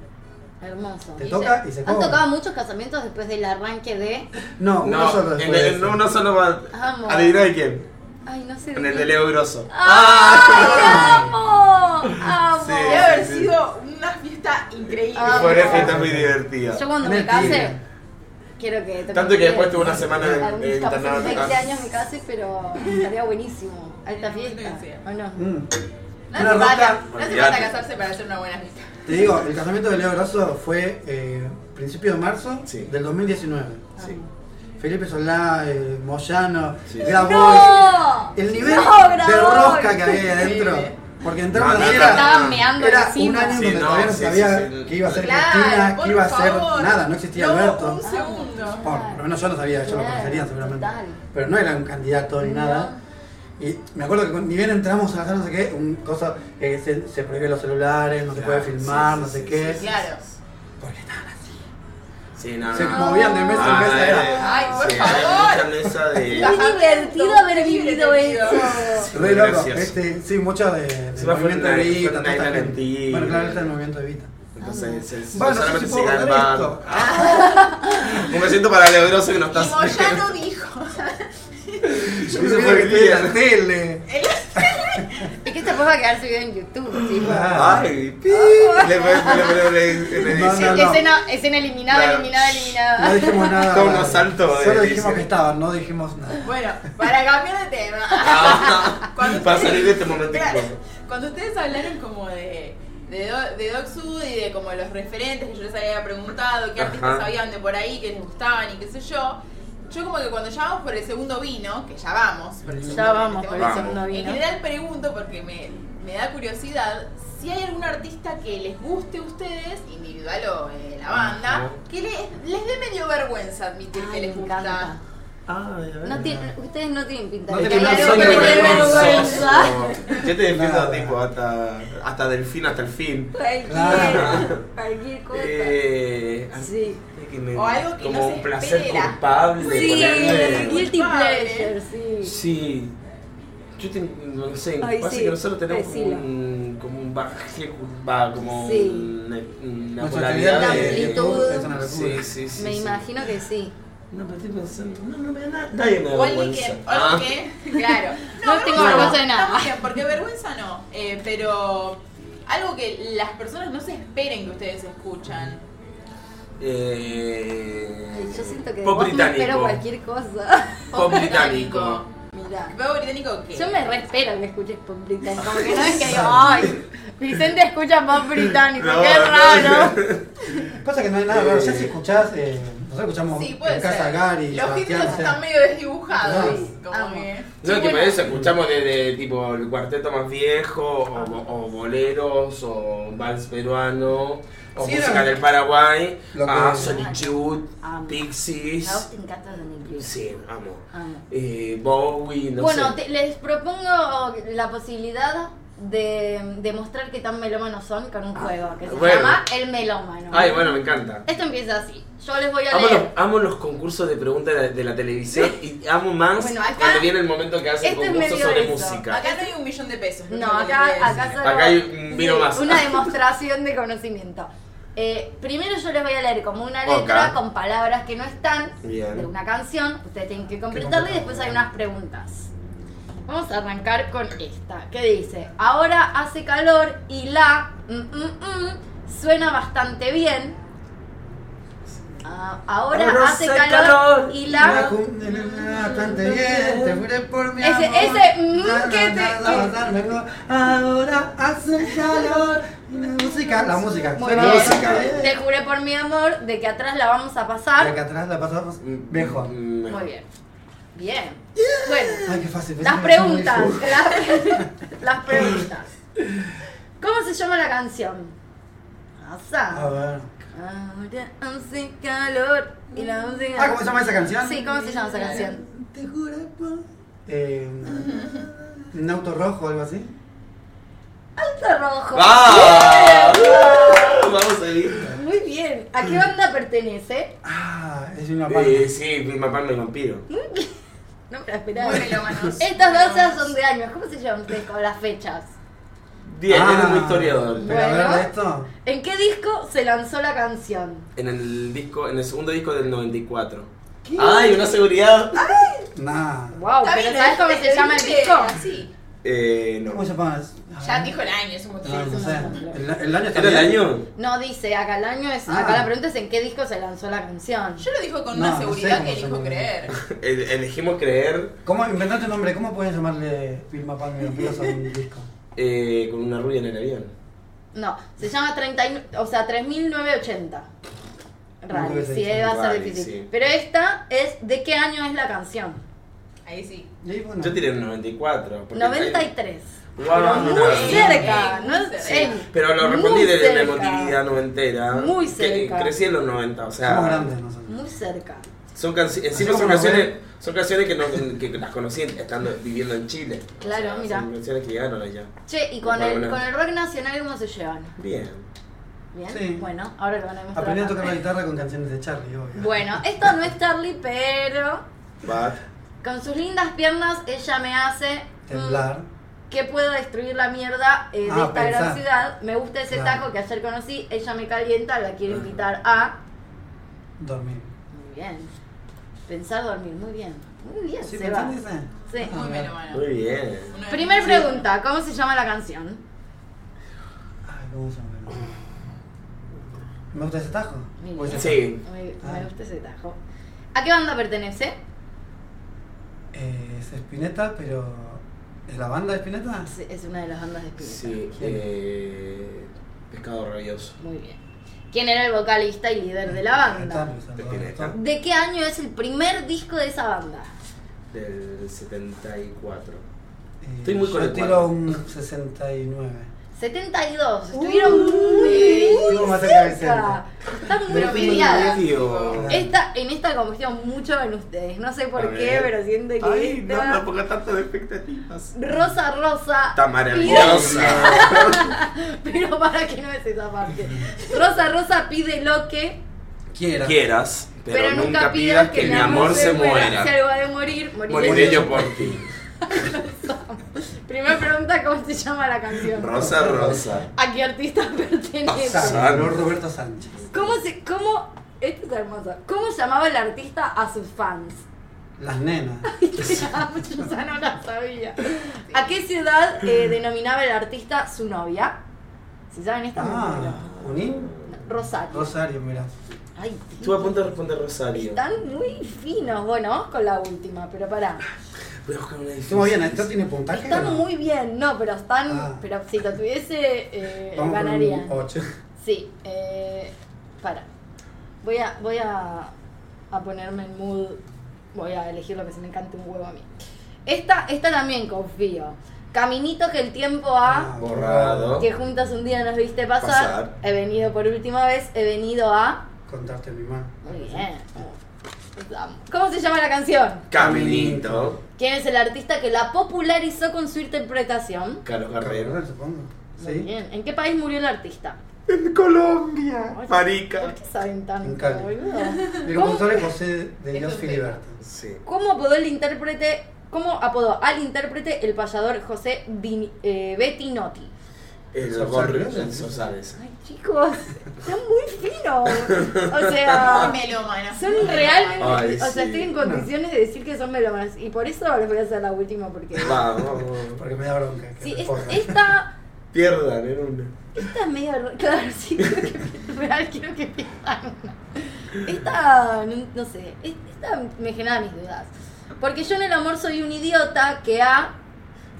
Hermoso. te Y toca se- y se Han cobra. tocado muchos casamientos después del arranque de. No, uno No, solo en uno solo va. Amo. Adivina de quién. Ay, no sé. En de el de Leo Grosso. ¡Ay, amo! ¡Amo! Sí. Debe haber sido una fiesta increíble. Ah, Fue una fiesta muy divertida. Yo cuando me case, quiero que Tanto que después tuve una semana en- Algún- en capaz internado en en tu 20 casa. años me case, pero estaría buenísimo. Alta fiesta. Buenísimo. ¿O no? Mm. No Una hace, falta, roca. no hace Olvidate. falta casarse para hacer una buena fiesta. Te digo, el casamiento de Leo Grosso fue eh, principio de marzo Sí. del 2019. Sí. Felipe Solá, eh, Moyano, Sí. Grabois. ¡No! El nivel ¡No, de rosca que había ahí adentro. Porque entramos No, era, estaban meando era un año Sí, donde no, todavía no sí, sabía sí, sí. que iba a ser Claro, Cristina, que iba a ser nada, no existía No, Alberto. un segundo. Por, por lo menos yo no sabía, ellos lo Claro, conocerían seguramente. total. Pero no era un candidato ni No. nada. Y me acuerdo que ni bien entramos a la sala, no sé qué, un cosa, eh, se, se prohíbe los celulares, no se puede filmar, sí, no sé sí, qué. sí, Claro. Porque así. Sí, no, Se no. movían de mesa en Ah, mesa. eh, Era Ay, por sí, favor. mesa de. Qué divertido haber vivido eso. re loco. Este, sí, mucho de, de fue movimiento de mentira. Bueno, claro, está el movimiento de Evita. Entonces, se, se- Bueno, no sé solamente si se puedo gana contar esto. Un besito para Leo Grosso que no Y estás. Moyano dijo. Yo Eso me fue que estoy en la tele. ¿Y qué está después va a quedar subido en YouTube, tipo. Ah. Ay, pi. Escena, escena eliminada, Claro. eliminada, eliminada. No dijimos nada. Unos saltos Solo dijimos que estaban, no dijimos nada. Bueno, para cambiar de tema. Ah, Cuando Para ustedes- salir de este momento Claro. Cuando ustedes hablaron como de, de, Do- de Dog Sud y de como los referentes que yo les había preguntado, qué artistas Ajá. sabían de por ahí, que les gustaban y qué sé yo, yo como que cuando ya vamos por el segundo vino, que ya vamos por el segundo Ya vino, vamos este por el momento, segundo En vino. general pregunto porque me, me da curiosidad si hay algún artista que les guste a ustedes, individual o eh, la banda, que les, les dé medio vergüenza admitir que les gusta. encanta. Ay, a ver. No tienen- ustedes no tienen pinta No de que hay Yo algo soy que les dé vergonzoso. vergüenza. Yo te defiendo tipo hasta, hasta del fin hasta el fin. Cualquier, Claro. cualquier cosa. Eh, Sí. que me- O algo que como no se un placer espera. culpable. Sí, ponerle- guilty pleasure, sí. Sí. Yo te- no sé, Ay, pasa sí, que nosotros tenemos como un, como un bagaje, como Sí. una, una polaridad de- amplitud. Sí, sí, sí. Me sí. imagino que sí. No, pero estoy pensando, no, no me da nada, nadie me da vergüenza. que, Ah. que, claro. No tengo vergüenza de nada. Bien, porque vergüenza no, eh, pero algo que las personas no se esperen que ustedes escuchan. Eh, Yo siento que pop vos me británico. espero cualquier cosa. Pop británico. Mira. ¿Pop británico qué? Yo me re espero que escuches pop británico. Como que no es que digo, ay, Vicente escucha pop británico, No, qué no. raro. Pasa que no hay nada raro. Ya si escuchás, eh, nosotros escuchamos Sí, puede en casa ser. Gary, Los Sebastián, títulos están medio desdibujados. Como Amo. que... No, que escuchamos de, de, tipo el cuarteto más viejo, o, o boleros, o vals peruano, o Sí, música no. del Paraguay, a Solitude, Amo. A vos Pixies. te encanta Sonic Youth. Sí, amo. Amo. Eh, Bowie, no bueno, sé. te- les propongo la posibilidad de demostrar qué tan melómanos son con un juego que se Bueno. llama El Melómano. Ay, bueno, me encanta. Esto empieza así. Yo les voy a Amo los, leer. amo los concursos de preguntas de, la- de la televisión y amo más Bueno, acá- cuando viene el momento que hacen Esto es concursos sobre eso. música. Acá no hay un millón de pesos. No, que acá, acá solo- Acá hay un vino sí, más. Una demostración de conocimiento. Eh, primero yo les voy a leer como una letra con palabras que no están Bien. de una canción. Ustedes tienen que completarla y después hay unas preguntas. Vamos a arrancar con esta, que dice, ahora hace calor y la mm, mm, mm, suena bastante bien. Ah, ahora, Ahora hace calor, calor y la... bastante bien, te juré por mi Ese- amor. ese, Na, que te- Ahora hace calor. La música, la música. Muy bien. Te juré por mi amor de que atrás la vamos a pasar. acá atrás la pasamos mejor. Muy bien. Bien. Bueno, Ay, qué fácil. las preguntas. Las, las preguntas. ¿Cómo se llama la canción? A Asa. ver. Ahora hace calor y la música. Ah, ¿cómo se llama esa canción? Sí, ¿cómo se llama esa canción? Te juro por. Eh, un auto rojo o algo así. Alto rojo. ¡Ah! Vamos a ir. Muy bien. ¿A qué banda pertenece? Ah, es una palma. Eh, sí, mi papá me vampiro. No me la esperaba. Muy melómanos. Estas danzas son de años. ¿Cómo se llaman ustedes con las fechas? Bien, Ah, eres muy historiador. Pero a ver esto. ¿En qué disco se lanzó la canción? En el disco, en el segundo disco del 94. ¿Qué? ¡Ay, una seguridad! Nah. Wow, pero ¿sabes cómo se llama el disco? Así. Eh, ¿Cómo no. se llama? Ya dijo el año, es un motivo. No, no sé. El, el año está ¿Era el año? No dice, acá el año es. Ah. Acá la pregunta es en qué disco se lanzó la canción. Yo lo dijo con No, una no sé seguridad cómo que elijo creer. El- Elegimos creer ¿Cómo inventaste un nombre? ¿Cómo pueden llamarle Vilma Palma a un disco? eh, con una rubia en el avión. No, se llama 30, y- o sea, 3980. Raro, sí, 3980, va a ser difícil. sí. Pero esta es de qué año es la canción. Ahí sí. Bueno. Yo tiré un 94. porque 93. Wow, Pero muy mira. cerca, Muy ¿no? cerca. Ey, Pero lo muy respondí de la cerca. emotividad noventera. Muy que cerca. crecí en los 90, o sea. Somos grandes nosotros. Muy cerca. Son encima son canciones, ven. son canciones que, no, que las conocí estando viviendo en Chile. O Claro, sea, mira. Son canciones que llegaron allá. Che, ¿y con el, con el rock nacional cómo se llevan? Bien. ¿Bien? Sí. Bueno, ahora lo van a demostrar. Aprendí a tocar la guitarra con canciones de Charlie, obvio. Bueno, esto no es Charlie, pero But, con sus lindas piernas ella me hace mm, Temblar. que puedo destruir la mierda eh, de Ah, esta gran ciudad. Me gusta ese Claro. tajo que ayer conocí. Ella me calienta, la quiero invitar a. Dormir. Muy bien. Pensar dormir, muy bien. Muy bien, ¿Sí Seba. Sí. Muy mira. melómano. Muy bien. Primer pregunta, ¿cómo se llama la canción? Ay, ¿cómo se llama? ¿Me gusta ese tajo? Muy ¿O ese Sí. Me, me Ah. gusta ese tajo. ¿A qué banda pertenece? Eh, es Spinetta, pero. ¿Es la banda de Spinetta? Sí, Es una de las bandas de Spinetta. Sí. Eh, pescado rabioso. Muy bien. ¿Quién era el vocalista y líder de la banda? Spinetta. ¿De qué año es el primer disco de esa banda? Del 74. Eh, Estoy muy con Yo el tiro un 69. 72. Estuvieron muy más cerca. Están muy Pero peleadas. medio. Esta, en esta confío mucho en ustedes. No sé por A qué, ver. pero siento que Ay, no, esta- no ponga tantas expectativas. Rosa Rosa. Está maravillosa. pide- Pero para que no es esa parte. Rosa Rosa pide lo que, Quiera. Quieras, pero, nunca pidas que, mi amor se muera. Si algo ha de morir, moriré, Moriré yo por ti. Primera pregunta, ¿cómo se llama la canción? Rosa, rosa. ¿A qué artista pertenece? Rosa. Salvador Roberto Sánchez. ¿Cómo se, cómo, esto es hermoso, cómo llamaba el artista a sus fans? Las nenas. Yo ya no la sabía. ¿A qué ciudad eh, denominaba el artista su novia? Si saben esta, Ah. Rosario. Rosario, mira. Ay, Estuve a punto de responder Rosario. Están muy finos. Bueno, vamos con la última, pero pará. Voy a buscar una difícil. Bien, ¿esto tiene puntaje? o Están no? muy bien, no, pero están. Ah. Pero si lo tuviese, eh, ganarían. un 8. Sí, eh, para. Voy a, voy a, a ponerme en mood. Voy a elegir lo que se me encante un huevo a mí. Esta, esta también confío. Caminito que el tiempo ha. Ah. Borrado. Que juntas un día nos viste pasar. Pasar. He venido por última vez. He venido a. Contarte mi mano. Muy bien. ¿Cómo se llama la canción? Caminito. ¿Quién es el artista que la popularizó con su interpretación? Carlos Guerrero. supongo. Muy Sí. bien. ¿En qué país murió el artista? En Colombia. ¿Por Marica. qué saben tanto, En Cali. boludo? El ¿Cómo? compositor es José de Dios Filiberto. Sí. ¿Cómo apodó el intérprete? ¿Cómo apodó al intérprete el payador José Vini- eh, Bettinotti? El Sosa, gorro. ¿no? El Sosales. Ay, chicos, están muy finos. O sea, Muy melómano. son realmente. Ay, o sea, sí. estoy en condiciones de decir que son melómanos. Y por eso les voy a hacer la última, porque. Vamos, vamos. Porque me da bronca. que Sí, es- responda. esta. Pierdan en una. Esta es medio. r- Claro, sí, creo que. Real, quiero que pierdan una. Esta. No, no sé. es- Esta me genera mis dudas. Porque yo en el amor soy un idiota que ha.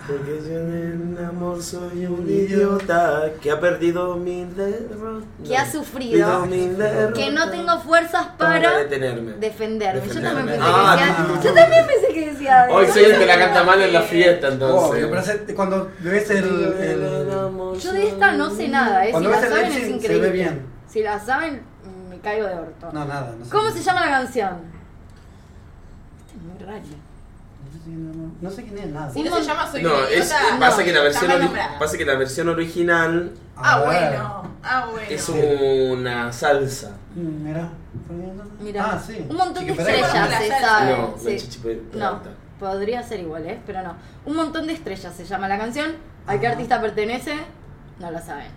Porque yo en el amor soy un idiota que ha perdido mil derrotas. Que ha sufrido. mil derrotas. Que no tengo fuerzas Para para detenerme. defenderme. Yo Defenderme. también pensé Ah, que decía. no. Yo también pensé que decía. Hoy soy el que la canta mal en la fiesta, entonces. cuando ves el, el- Yo de esta no sé nada, ¿eh? Si la saben es increíble. se ve bien. Si la saben, me caigo de orto. No, nada. No sé. ¿Cómo se llama la canción? Este es muy No sé quién- No sé quién es nada. Si no se llama Soy No, es, idiota, pasa, que la versión pasa que la versión original Ah, bueno. Ah, bueno. es una salsa. Mm, Mira. Mira, Ah, sí. un montón de estrellas La se sabe. No, sí. No, podría ser igual, ¿eh? Pero no. Un montón de estrellas se llama la canción. ¿A qué Ajá. artista pertenece? No lo saben.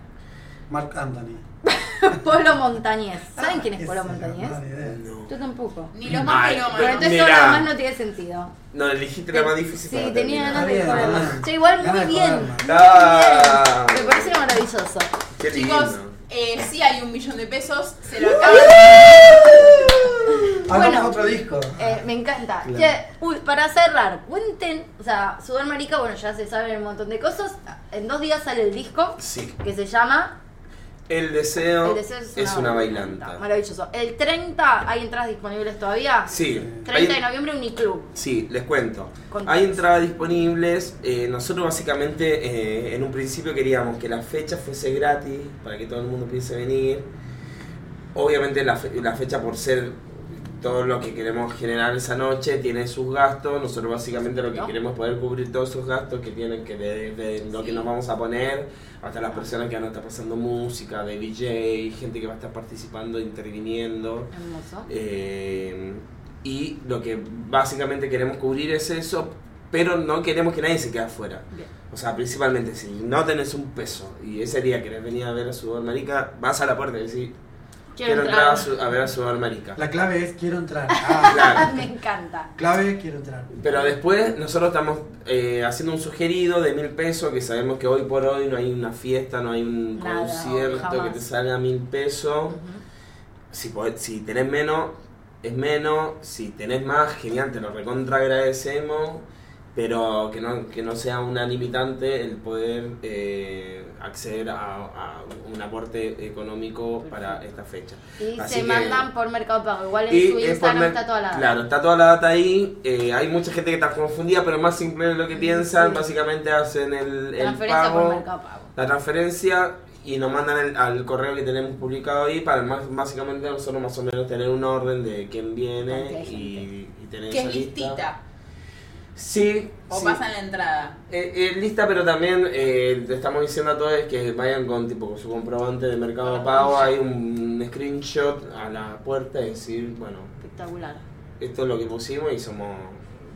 Mark Anthony. Polo Montañez. ¿Saben Ah, quién es Polo esa, Montañez? no. Yo tampoco. Ni los más Ay, Pero entonces todo lo demás no tiene sentido. No, elegiste la más difícil Sí, para tenía terminar. ganas de bien. Che, igual muy bien. Ah. bien. Me parece maravilloso. Chicos, eh, sí hay un millón de pesos. Se lo acaban Hagamos Bueno. otro disco. Eh, me encanta. Claro. Che, uy, para cerrar, cuenten, o sea, Sudor Marica, bueno, ya se saben un montón de cosas. En dos días sale el disco Sí. que se llama El deseo, El deseo es una bailanta. Maravilloso. El 30 hay entradas disponibles todavía. Sí. 30 de noviembre Uniclub. Sí, les cuento. Contanos. Hay entradas disponibles. eh, nosotros básicamente eh, en un principio queríamos que la fecha fuese gratis para que todo el mundo pudiese venir. Obviamente la, fe- la fecha por ser todo lo que queremos generar esa noche tiene sus gastos. Nosotros básicamente lo que queremos es poder cubrir todos esos gastos que tienen que ver de lo que nos vamos a poner hasta las personas que van a estar pasando música, de DJ, gente que va a estar participando, interviniendo. Hermoso. Eh, y lo que básicamente queremos cubrir es eso, pero no queremos que nadie se quede afuera. Bien. O sea, principalmente si no tenés un peso y ese día querés venir a ver a su marica, vas a la puerta y decís, Quiero entrar a, su- a ver a Sudor Marica. La clave es quiero entrar. Ah, Claro. Me encanta. clave quiero entrar. Pero después nosotros estamos eh, haciendo un sugerido de mil pesos, que sabemos que hoy por hoy no hay una fiesta, no hay un Nada, concierto jamás. que te salga mil pesos. Si, podés- si tenés menos, es menos. Si tenés más, genial, te lo recontra agradecemos. Pero que no, que no sea una limitante el poder eh, acceder a, a un aporte económico para esta fecha. Y Así se que- mandan por Mercado Pago. Igual en su Instagram está toda la. Claro, está toda la data ahí. eh, hay mucha gente que está confundida, pero más simple de lo que piensan. Básicamente hacen el, el pago, por Mercado Pago. la transferencia y nos mandan el- al correo que tenemos publicado ahí para más, básicamente nosotros más o menos tener un orden de quién viene y, y tener Que esa es lista. listita. Sí, O sí. pasa en la entrada. Eh, eh, lista, pero también eh, le estamos diciendo a todos que vayan con tipo con su comprobante de Mercado Pago. Hay un screenshot a la puerta y decir, bueno, Espectacular. esto es lo que pusimos y somos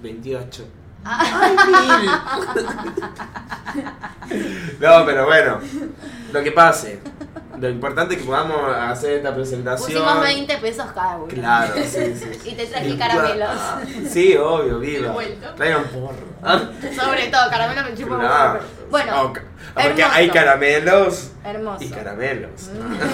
28. Ah. no, pero bueno, lo que pase. Lo importante es que podamos hacer esta presentación. Pusimos 20 pesos cada uno. Claro, sí, sí. Y te traje caramelos. Sí, obvio, viva. Traigan porro. Ah, Sobre todo, caramelos me chupo claro. Bueno, porque hermoso. hay caramelos hermoso. y caramelos.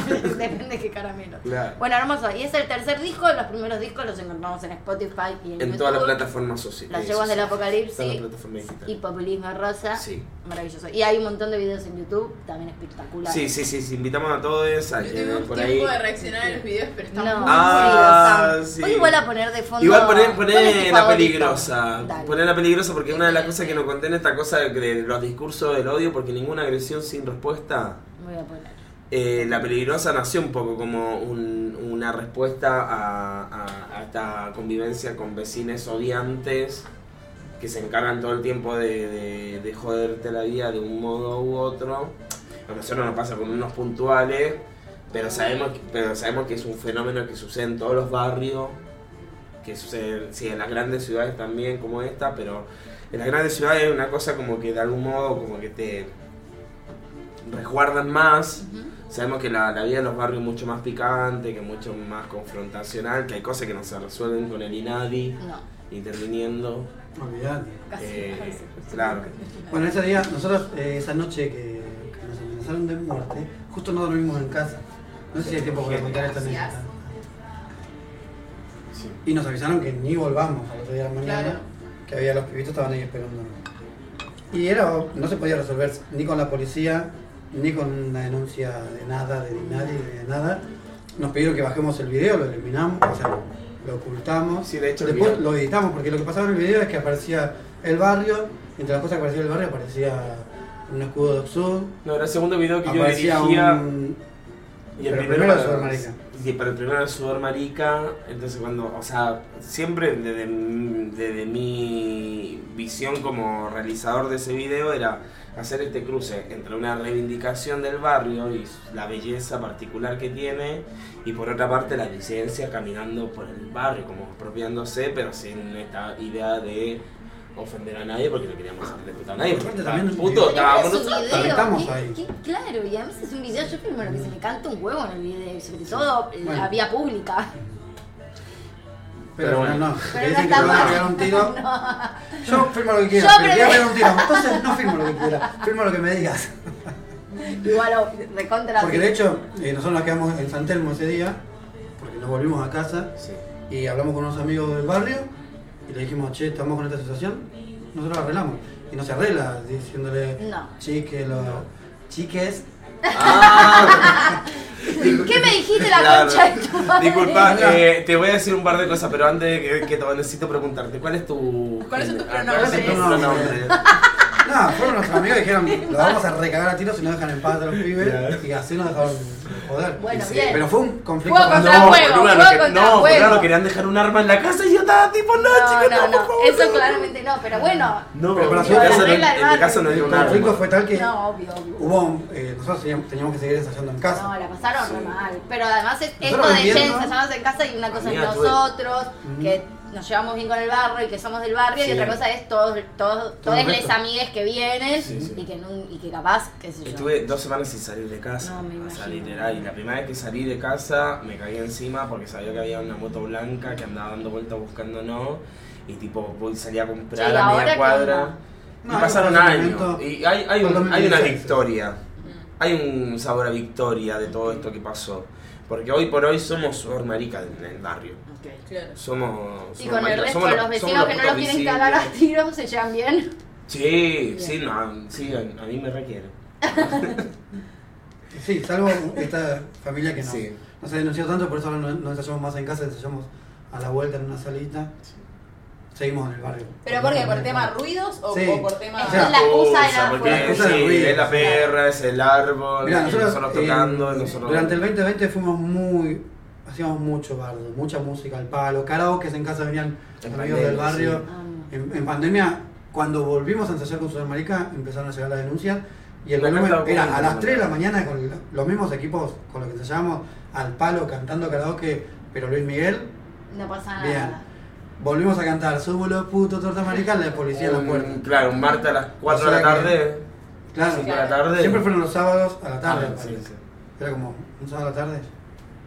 Depende de qué caramelo. Claro. Bueno, hermoso. Y es el tercer disco. Los primeros discos los encontramos en Spotify y en, En YouTube. todas las plataformas sociales. Las yeguas del Todas las apocalipsis plataformas digitales. y populismo rosa. Sí. Maravilloso. Y hay un montón de videos en YouTube también espectaculares. Sí, sí, sí, sí, invitamos a todos a No que tuvimos por tiempo ahí. de reaccionar a los videos, pero No, estamos Ah, sí, sí. Voy igual a poner de fondo. Igual poner, ¿cuál es la favorito? peligrosa. Dale. Poner la peligrosa porque una de las cosas que nos contiene esta cosa de, los discursos del odio, porque ninguna agresión sin respuesta. Voy a poner. eh, la peligrosa nació un poco como un- una respuesta a, a- a esta convivencia con vecinos odiantes que se encargan todo el tiempo de, de- de joderte la vida de un modo u otro. A nosotros nos pasa con unos puntuales, pero sabemos, que- pero sabemos que es un fenómeno que sucede en todos los barrios, que sucede sí, en las grandes ciudades también como esta, pero en las grandes ciudades es una cosa como que de algún modo como que te resguardan más. Sabemos que la, la vida en los barrios es mucho más picante, que es mucho más confrontacional, que hay cosas que no se resuelven con el INADI No. interviniendo. Olvidate. Eh, claro. Bueno, ese día, nosotros, eh, esa noche que, amenazaron de muerte, justo no dormimos en casa. No sé si hay tiempo para contar esta anécdota. Sí. Y nos avisaron que ni volvamos al otro día de la mañana, Claro. que había los pibitos estaban ahí esperándonos. Y era, no se podía resolver ni con la policía, ni con una denuncia de nada, de nadie, de nada. Nos pidieron que bajemos el video, lo eliminamos, o sea, lo ocultamos. Sí, de hecho, Después lo editamos, porque lo que pasaba en el video es que aparecía el barrio, entre las cosas que aparecía el barrio aparecía un escudo de Oxxo, No, era el segundo video que yo dirigía. un... Y el primero, primero era- Sudor Marica. Sí, pero el primero era Sudor Marica. Entonces, cuando. O sea, siempre desde, desde mi visión como realizador de ese video era hacer este cruce entre una reivindicación del barrio y la belleza particular que tiene, y por otra parte la disidencia caminando por el barrio, como apropiándose, pero sin esta idea de ofender a nadie porque no queríamos respeto a nadie. Aparte también- puto, estábamos estamos ¿qué- ahí. qué- claro, y además es un video, yo lo que se me canta un huevo en el video, y sobre todo Bueno. la vía pública. Pero, Pero bueno, no, Pero no dicen que está me van a mal. pegar un tiro. Yo firmo lo que quiera, Yo pero te voy a pegar un tiro. Entonces no firmo lo que quiera, firmo lo que me digas. Igual, o- recontra. Porque de hecho, eh, nosotros nos quedamos en San Telmo ese día, porque nos volvimos a casa Sí. y hablamos con unos amigos del barrio y le dijimos, che, estamos con esta situación, nosotros la arreglamos. Y no se arregla diciéndole, No. chique, lo, chiques, Ah, ¿Qué me dijiste la Claro. concha de tu madre? Disculpa, eh, te voy a decir un par de cosas, pero antes que, que te necesito preguntarte, ¿cuál es tu... ¿Cuáles son tus ah, ¿cuál es tu pronombres? No, fueron nuestros amigos y dijeron, lo vamos a recagar a tiros si no dejan en paz a los pibes. Claro. Y así nos dejaron joder. Bueno, Sí, bien. Pero fue un conflicto. Fuego cuando- contra No, fuego, boluda, fuego no, que- contra no, fuego. boluda, no querían dejar un arma en la casa y yo estaba tipo, no, No, chicos, no, no, por favor. eso claramente no, pero bueno. No, Pero para en, su caso, en mi caso no era un El conflicto arma. fue tal que No, obvio, obvio. hubo, eh, nosotros teníamos, teníamos que seguir ensayando en casa. No, la pasaron re mal. Pero además es, esto de viendo- ensayamos en casa y una cosa en nosotros, que nos llevamos bien con el barrio y que somos del barrio Sí. y otra cosa es todos, todos, Todo todos les amigues que vienen Sí, sí. Y, que nun- y que capaz, qué sé yo. Estuve dos semanas sin salir de casa. No, me a imagino. salir era, y la primera vez que salí de casa me caí encima porque sabía que había una moto blanca que andaba dando vueltas buscándonos. Y tipo, voy salí a comprar Sí, a ¿ahora media cuadra. Y No, pasaron años. Y hay, hay, un- hay una 2016. victoria. Hay un sabor a victoria de todo esto que pasó. Porque hoy por hoy somos sudor marica en el barrio. Ok. Claro. Somos. Y somos con el resto, somos los somos vecinos que no los quieren cagar a tiros se llevan bien. Sí, sí, no, sí, a, a mí me requiere. Sí, salvo esta familia que no, Sí. no se denunció tanto, por eso ahora no, no ensayamos más en casa, ensayamos a la vuelta en una salita. Seguimos en el barrio. ¿Pero por qué? ¿Por tema ruidos o, Sí. o por tema.? O sea, es la excusa de la porque sí, ruido. es la perra, es el árbol, Mirá, nosotros, nosotros eh, tocando, y nosotros... durante el 2020 fuimos muy, hacíamos mucho bardo, mucha música al palo, karaoke en casa venían En amigos pandemia, del barrio. sí. En, en pandemia, cuando volvimos a ensayar con Sudamérica, empezaron a llegar las denuncias y el Me volumen era a las 3 de la mañana con los mismos equipos con los que ensayábamos al palo cantando karaoke, pero Luis Miguel, No pasa nada. bien. Volvimos a cantar, subo los putos torta marica, la policía en la puerta. Claro, un martes a las 4 O de la que- tarde, Claro, 5 de la tarde. siempre fueron los sábados a la tarde. Ah, sí, sí. Era como un sábado a la tarde.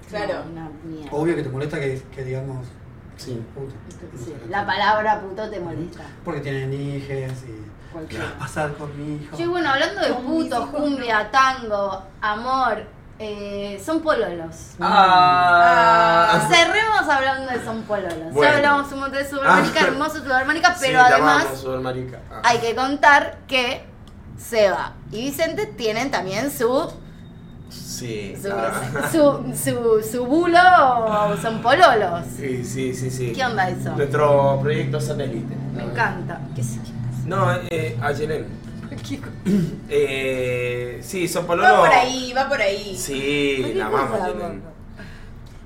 Claro. No. Obvio que te molesta que, que digamos Sí. puto. Sí, La palabra puto te molesta. Porque tienen hijes y. ¿Qué va a pasar con mi hijo? Sí, bueno, hablando de puto, cumbia, tango, amor, eh, son pololos. Ah, Cerremos hablando de son pololos. Bueno. Ya hablamos un montón de Sudarmánica, Ah. hermoso Sudarmánica, sí, pero te además. Ah. hay que contar que Seba y Vicente tienen también su Sí. su, ah. su, su, su bulo o son pololos. Sí, sí, sí, sí. ¿Qué onda eso? Nuestro proyecto satélite. Me encanta. ¿Qué es? No, eh. Eh, sí, son Va pololos. por ahí, va por ahí. Sí, ¿Por qué la Ayelen. loco?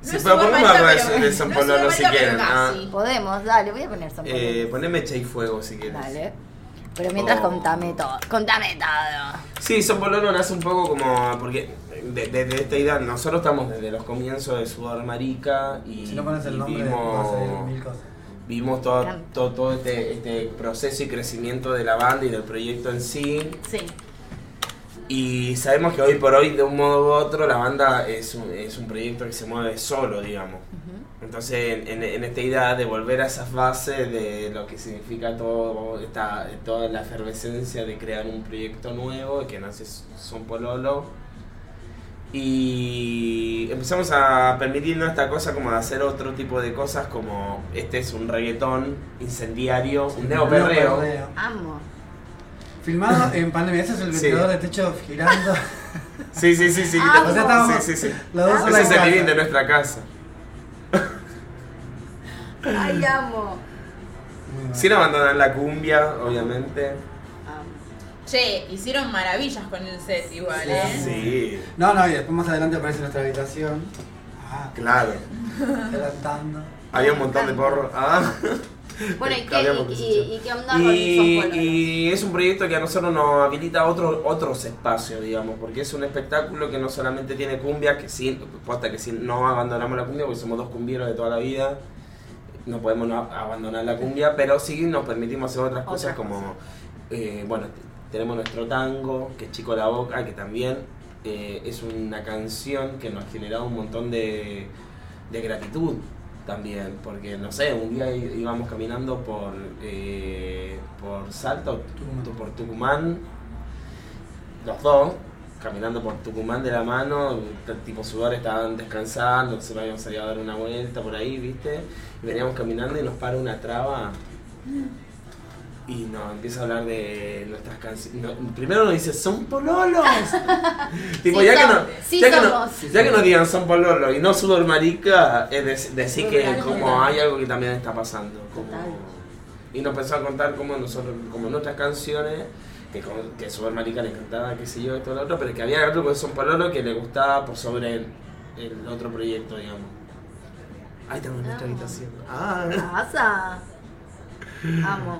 Sí, pero algo de, San Pololo si quieren. ah. Podemos, dale, voy a poner son Eh, pololos. poneme Echa y Fuego si quieres. Dale. Pero mientras Oh. contame todo. Contame todo. Sí, Son Pololo nace un poco como. Porque desde de, esta idea, nosotros estamos desde los comienzos de Sudor Marica y, Si no pones el y nombre, vimos, va a salir mil cosas. Vimos todo, todo, todo este, este proceso y crecimiento de la banda y del proyecto en sí. Sí. Y sabemos que hoy por hoy, de un modo u otro, la banda es un, es un proyecto que se mueve solo, digamos. Entonces, en, en- en esta idea de volver a esas bases de lo que significa todo esta, toda la efervescencia de crear un proyecto nuevo que nace Son Pololo. Y empezamos a permitirnos esta cosa como de hacer otro tipo de cosas como este es un reggaetón incendiario, un neoperreo. Amo. Filmado en pandemia, ese es el Sí. ventilador de techo girando. Sí, sí, sí, sí. Ah, te- o sea, estábamos- sí, sí, sí. Los dos Ese es el living de nuestra casa. Ay, amo. Sin abandonar la cumbia, obviamente. Che, hicieron maravillas con el set igual, ¿eh? Sí, No, no, y después más adelante aparece nuestra habitación. Ah, claro. adelantando. Había un montón de porros. Ah. Bueno, ¿y qué, y, y- y qué onda con Pololos? y es un proyecto que a nosotros nos habilita otro, otros espacios, digamos, porque es un espectáculo que no solamente tiene cumbia, que sí, posta que sí, no abandonamos la cumbia, porque somos dos cumbieros de toda la vida, no podemos no abandonar la cumbia, pero sí nos permitimos hacer otras cosas Otras como, eh, bueno, tenemos nuestro tango, que es Chico la Boca, que también eh, es una canción que nos ha generado un montón de, de gratitud también, porque no sé, un día íbamos caminando por, eh, por Salto, por Tucumán, los dos, caminando por Tucumán de la mano, tipo sudor estaban descansando, se habíamos salido a dar una vuelta por ahí, ¿viste? Y veníamos caminando y nos para una traba y nos empieza a hablar de nuestras canciones. primero nos dice, son pololos. tipo, Sí ya, que no, sí ya, que no, ya que nos digan son pololos y no sudor marica, es dec- decir que Total. como hay algo que también está pasando. como- y nos empezó a contar como nosotros, como nuestras canciones, que, que Sudor Marica le encantaba, qué sé yo, esto, lo otro, pero que había otro que son pololo que le gustaba por sobre el, el otro proyecto, digamos. Ahí en nuestra Ah. habitación. Ah. pasa? Amo.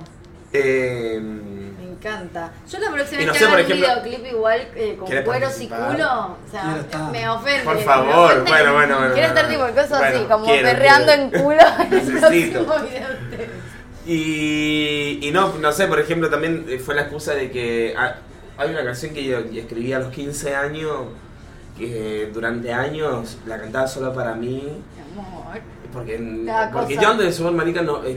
Eh, Me encanta. Yo la próxima vez no que haga un ejemplo, videoclip igual eh, con ¿quieres cueros y culo, o sea, me ofende. Por favor, ofende bueno, bueno, bueno, Quiero estar tipo cosas así, como quiero, perreando quiero. en culo en el próximo video. Y, y no, no sé, por ejemplo, también eh, fue la excusa de que ah, hay una canción que yo escribí a los 15 años, que durante años la cantaba solo para mí, Mi amor. porque, Cada porque cosa. yo antes de subir marica no... eh,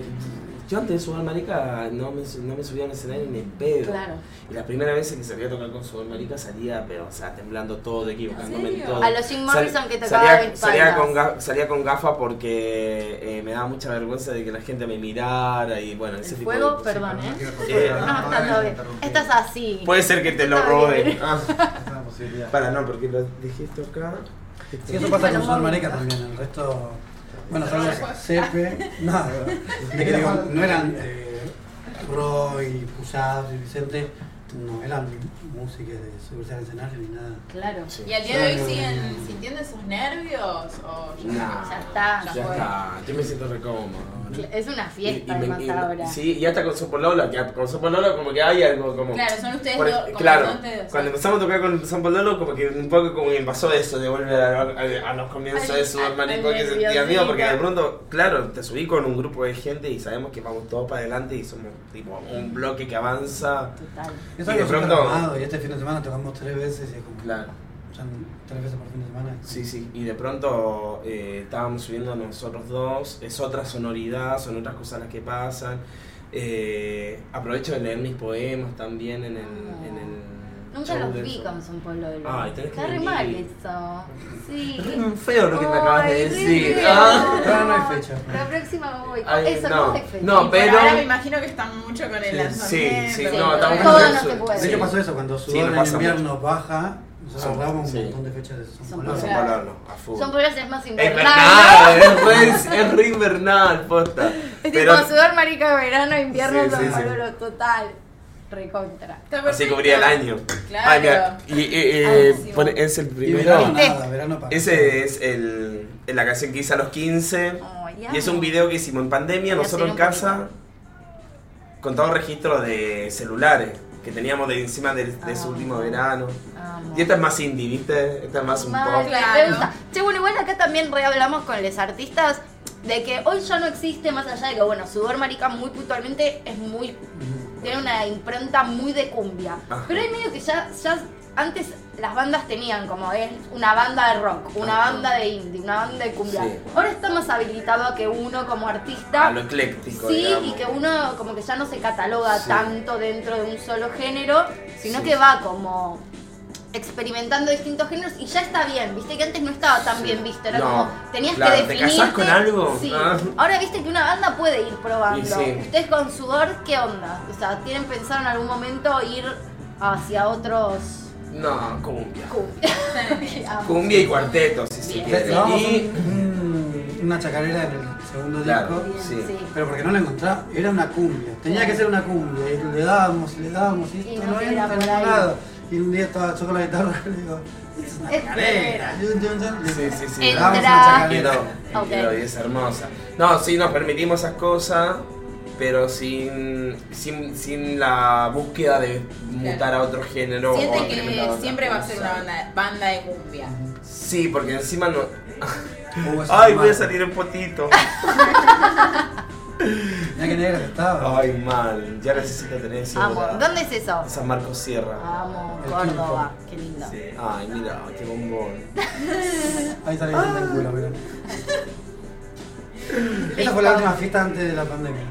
yo antes de subir marica no me, no me subía al escenario ni en pedo. Claro. Y la primera vez que salía a tocar con subir marica salía, pero o sea, temblando todo, equivocándome en serio? todo. A los Jim Sal- Morrison que tocaba salía, salía con, ga- salía con gafas porque eh, me daba mucha vergüenza de que la gente me mirara y bueno, ese El tipo fuego, de cosas. perdón, ¿eh? Eh, No, está todo bien. Esto es así. Puede ser que te lo robe. Ah, Es una posibilidad. para, no, porque lo dijiste acá. Sí, eso pasa con Sol Marica también, el resto. Bueno, nada, de que digo, no eran eh, Roy, y Vicente, no eran músicos de subirse al escenario ni nada. Claro. Sí. ¿Y al día de hoy siguen sintiendo esos nervios? ¿O ya, Nah, Ya está. Ya fue? está, yo me siento re Es una fiesta me- además y- ahora. Sí, y hasta con Sopololo, que con Sopololo como que hay algo como... Claro, son ustedes Por- dos. como claro, dos de- cuando empezamos a tocar con San Pololo, como que un poco como que pasó eso de volver a, a- a los comienzos de su al que sentía nerviosito. porque de pronto, claro, te subí con un grupo de gente y sabemos que vamos todos para adelante y somos tipo un bloque que avanza. Total. Y de pronto- armado, y este fin de semana tocamos tres veces y es como. Claro. Ya tres veces por fin de semana. Sí, sí, y de pronto eh, estábamos subiendo nosotros dos, es otra sonoridad, son otras cosas las que pasan. Eh, aprovecho de leer mis poemas también en el... En el Nunca los de vi eso. con Son Pololo. Ay, tenés que Está re mal eso. Sí. Es feo lo que me acabas de Ay, decir. Ah. Ahora no hay fecha. La próxima voy. Ay, eso no. no, es fecha. No, pero- ahora me imagino que están mucho con el Sí, lanzamiento. sí, y no, estamos no eso. se puede. De hecho pasó eso, cuando Sí, sudó nos en invierno baja, nosotros Son- grabamos sí. un montón de fechas de Son a full. Son Pololo es más Es invernal. es re, es re invernal, posta. Es Pero tipo sudor marica de verano, invierno, Sí, Son sí, sí. Pololo, total. Recontra. Así cubría el año. Claro. Ay, mira, y eh, eh, pone- es el Y primero. verano nada, verano para. Ese es el, la canción que hice a los 15. Ay, Y es un video que hicimos en pandemia, nosotros en casa, con todo registro de celulares que teníamos de encima de, de ese Amo. último verano. Amo. Y esta es más indie, ¿viste? Esta es más un Mal, pop. me Claro. gusta. Che, bueno, igual acá también rehablamos con los artistas de que hoy ya no existe más allá de que, bueno, Sudor Marica muy puntualmente es muy. tiene una impronta muy de cumbia. Ajá. Pero hay medio que ya, ya antes las bandas tenían como es una banda de rock, una Ajá. banda de indie, una banda de cumbia. Sí. Ahora está más habilitado a que uno como artista. A lo ecléctico, Sí, digamos. y que uno como que ya no se cataloga Sí. tanto dentro de un solo género, sino Sí. que va como experimentando distintos géneros y ya está bien, viste que antes no estaba tan bien visto, era No, como tenías claro, que ¿te definir. casás con algo? Sí. Ah. Ahora viste que una banda puede ir probando. Ustedes con sudor, ¿qué onda? O sea, ¿tienen pensado en algún momento ir hacia otros No, cumbia. cumbia? Cumbia y cuarteto, si se quiere. Grabamos Y, un- un- una chacarera en el segundo Claro. disco. Bien, Sí. Pero porque no la encontraba, era una cumbia. Tenía que ser una cumbia. Y le dábamos, le dábamos, y Y esto no no era nada. Y un día estaba yo con la guitarra y le digo, es una chacarera. Sí, sí, sí. Entra- una chacarera. Ok. quiero, y es hermosa. No, sí, nos permitimos esas cosas, pero sin, sin, sin la búsqueda de mutar a otro género. Siente que siempre va a ser una banda, banda de cumbia. Sí, porque encima no. Ay, voy a salir en potito. Mirá qué negra que estaba. Ay, mal. Ya necesito tener eso. ¿Dónde es eso? San Marcos Sierra. Amo, El Córdoba, qué lindo. Sí. Ay, mira, qué bombón. Ahí sale en culo, mirá. Esa fue la última fiesta antes de la pandemia.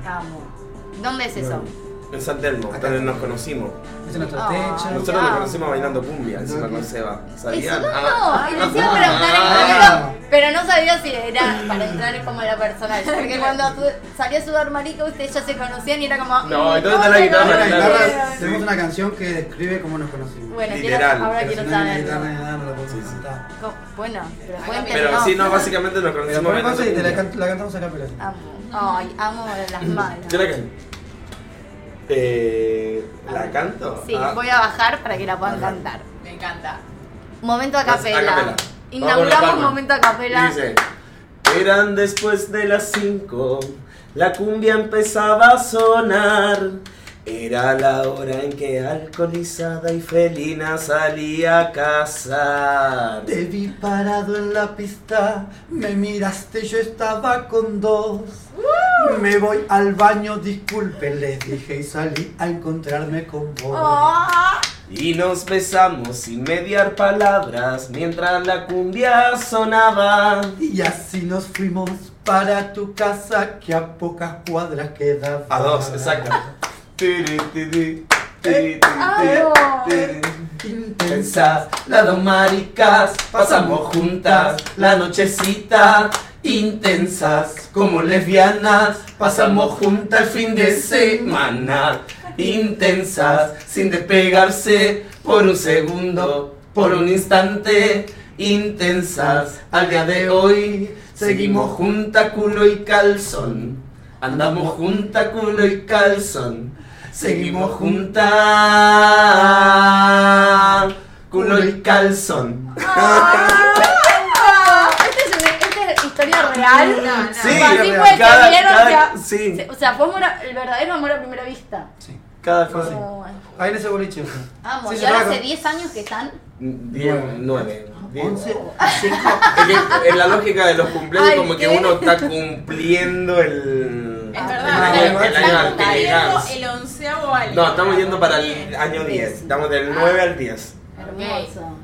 ¿Dónde es eso? En San Telmo, Acá. donde nos conocimos. Es nuestro Ay. techo. Nosotros nos conocimos bailando cumbia encima con Seba. Eso ¿Sabían? no, Ah. iba a preguntar en Ah. momento, pero no sabía si era para entrar como la personal. Porque cuando su- salió a sudar marica, ustedes ya se conocían y era como. No, mm, entonces ¿cómo está la guitarra, la tenemos una canción que describe cómo nos conocimos. Bueno, quiero, Literal. ahora Pero quiero si no saber. guitarra ni nada, no la Sí, sí. Bueno, pero. Pero sí, no, básicamente nos conocimos y la, la cantamos acá, pero Amo. Ay, amo las malas. Yo la canto. Eh, ¿La canto? Sí, Ah. voy a bajar para que la puedan Ajá. cantar. Me encanta. Momento a capela. Inauguramos momento a capela. Dice, eran después de las 5, la cumbia empezaba a sonar. Era la hora en que alcoholizada y felina salía a cazar. Te vi parado en la pista, me miraste, yo estaba con dos. Me voy al baño, disculpe, les dije y salí a encontrarme con vos. Ah, Y nos besamos sin mediar palabras mientras la cumbia sonaba. Y así nos fuimos para tu casa que a pocas cuadras quedaba. A dos, exacto. Las dos maricas, pasamos juntas la nochecita. Intensas, como lesbianas, pasamos juntas el fin de semana. Intensas, sin despegarse por un segundo, por un instante. Intensas, al día de hoy, seguimos juntas culo y calzón. Andamos juntas culo y calzón. Seguimos juntas culo y calzón. ah, ¿Esta es, una, esta es historia real? No, no. Sí, Así cada- fue que cada- vieron que sí. O sea, fue amor a- el verdadero amor a primera vista. Sí. Cada fue así. Oh, bueno. Ahí en ese boliche. fue. Amo, Sí, y ahora hace 10 años que están. Diez, nueve. diez. Once. Es que en la lógica de los cumpleaños, Ay, como que ¿qué? uno está cumpliendo el. Es Ah, verdad, el el año el onceavo año. No, estamos yendo para el año 10. Estamos del 9 al 10. Hermoso.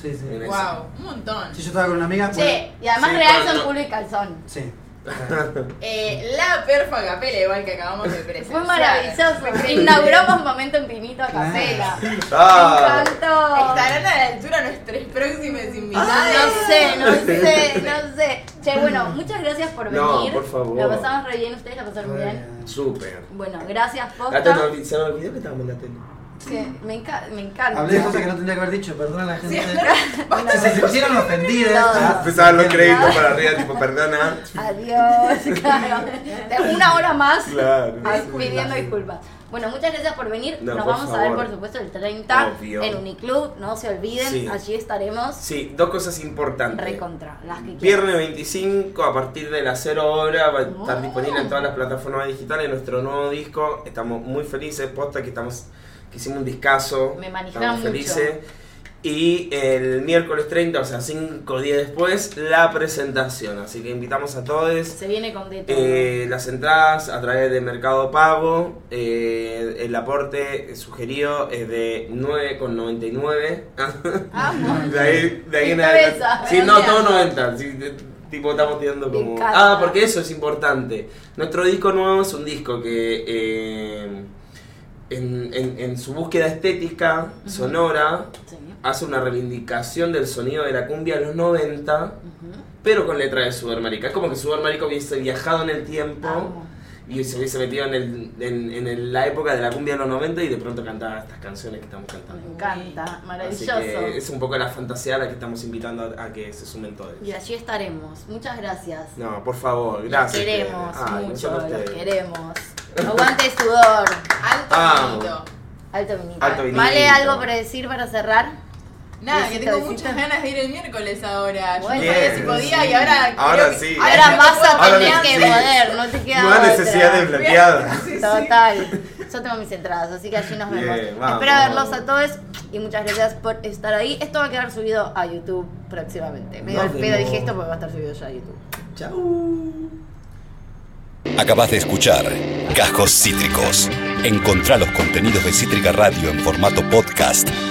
Sí, sí. Wow, un montón. Si yo estaba con una amiga, pues. Che, y además Sí, real son culo y calzón. Sí. Eh, la perfa capela, igual que acabamos de presenciar. Fue maravilloso. Inauguramos momento en Pinito a capela. Ah. Me encantó. Estarán a la altura nuestras próximas invitadas. Ay, no sé, no sé, no sé. Che, bueno, muchas gracias por No, venir. por favor. La pasamos re bien, ustedes la pasaron bien. Súper. Bueno, gracias, Ah, posta. Se me olvidó que estábamos en la tele. Sí, me, enca- me encanta. Hablé de cosas que no tendría que haber dicho, perdona a la gente. Bueno, Si se sintieron ofendidas. No. ah, Empezaban los bien. créditos para arriba, tipo, perdona. Adiós, claro. De una hora más Claro. ay, pidiendo disculpas. Bueno, muchas gracias por venir. No, Nos por vamos a ver, por supuesto, el 30 Obvio. en Uniclub. No se olviden, Sí. allí estaremos. Sí, dos cosas importantes. Recontra, las que. Viernes 25 a partir de las 0 horas va a estar Oh. disponible en todas las plataformas digitales nuestro nuevo disco. Estamos muy felices, posta que estamos que hicimos un discazo. Me mucho. felices. Y el miércoles 30, o sea, 5 días después, la presentación. Así que invitamos a todos. Se viene con. Eh, las entradas a través de Mercado Pago, eh, el aporte sugerido es de 9,99. Amo. de ahí, de ahí en adelante. Sí, no, todo 90. sí, tipo, estamos tirando como. Ah, porque eso es importante. Nuestro disco nuevo es un disco que. eh, en, en- en su búsqueda estética, sonora, Sí. hace una reivindicación del sonido de la cumbia de los 90 Ujú. pero con letra de Super Marica. Es como que Super Marica hubiese viajado en el tiempo Amo. Y se hubiese metido en, el, en, en el- la época de la cumbia de los 90 y de pronto cantaba estas canciones que estamos Me cantando. encanta, Así maravilloso. que es un poco la fantasía a la que estamos invitando a, a que se sumen todos. Y allí estaremos. Muchas gracias. No, por favor, Los gracias. queremos Fede. Ay, mucho, los queremos. Aguante sudor. Alto Amo. bonito. Alto vinito. Alto vinito. ¿Vale algo para decir para cerrar? Nada, que tengo muchas ganas de ir el miércoles ahora. Yo Bueno. no sabía si podía sí. y ahora. Ahora que- sí. Ahora vas a tener que sí. poder, no te queda Nueva otra. necesidad de bloqueada. Sí, sí. Total. Yo tengo mis entradas, así que allí nos vemos. vamos. Espero verlos a todos y muchas gracias por estar ahí. Esto va a quedar subido a YouTube próximamente. Medio al pedo dije esto porque va a estar subido ya a YouTube. Chau. Acabas de escuchar Cajos Cítricos. Encontrá los contenidos de Cítrica Radio en formato podcast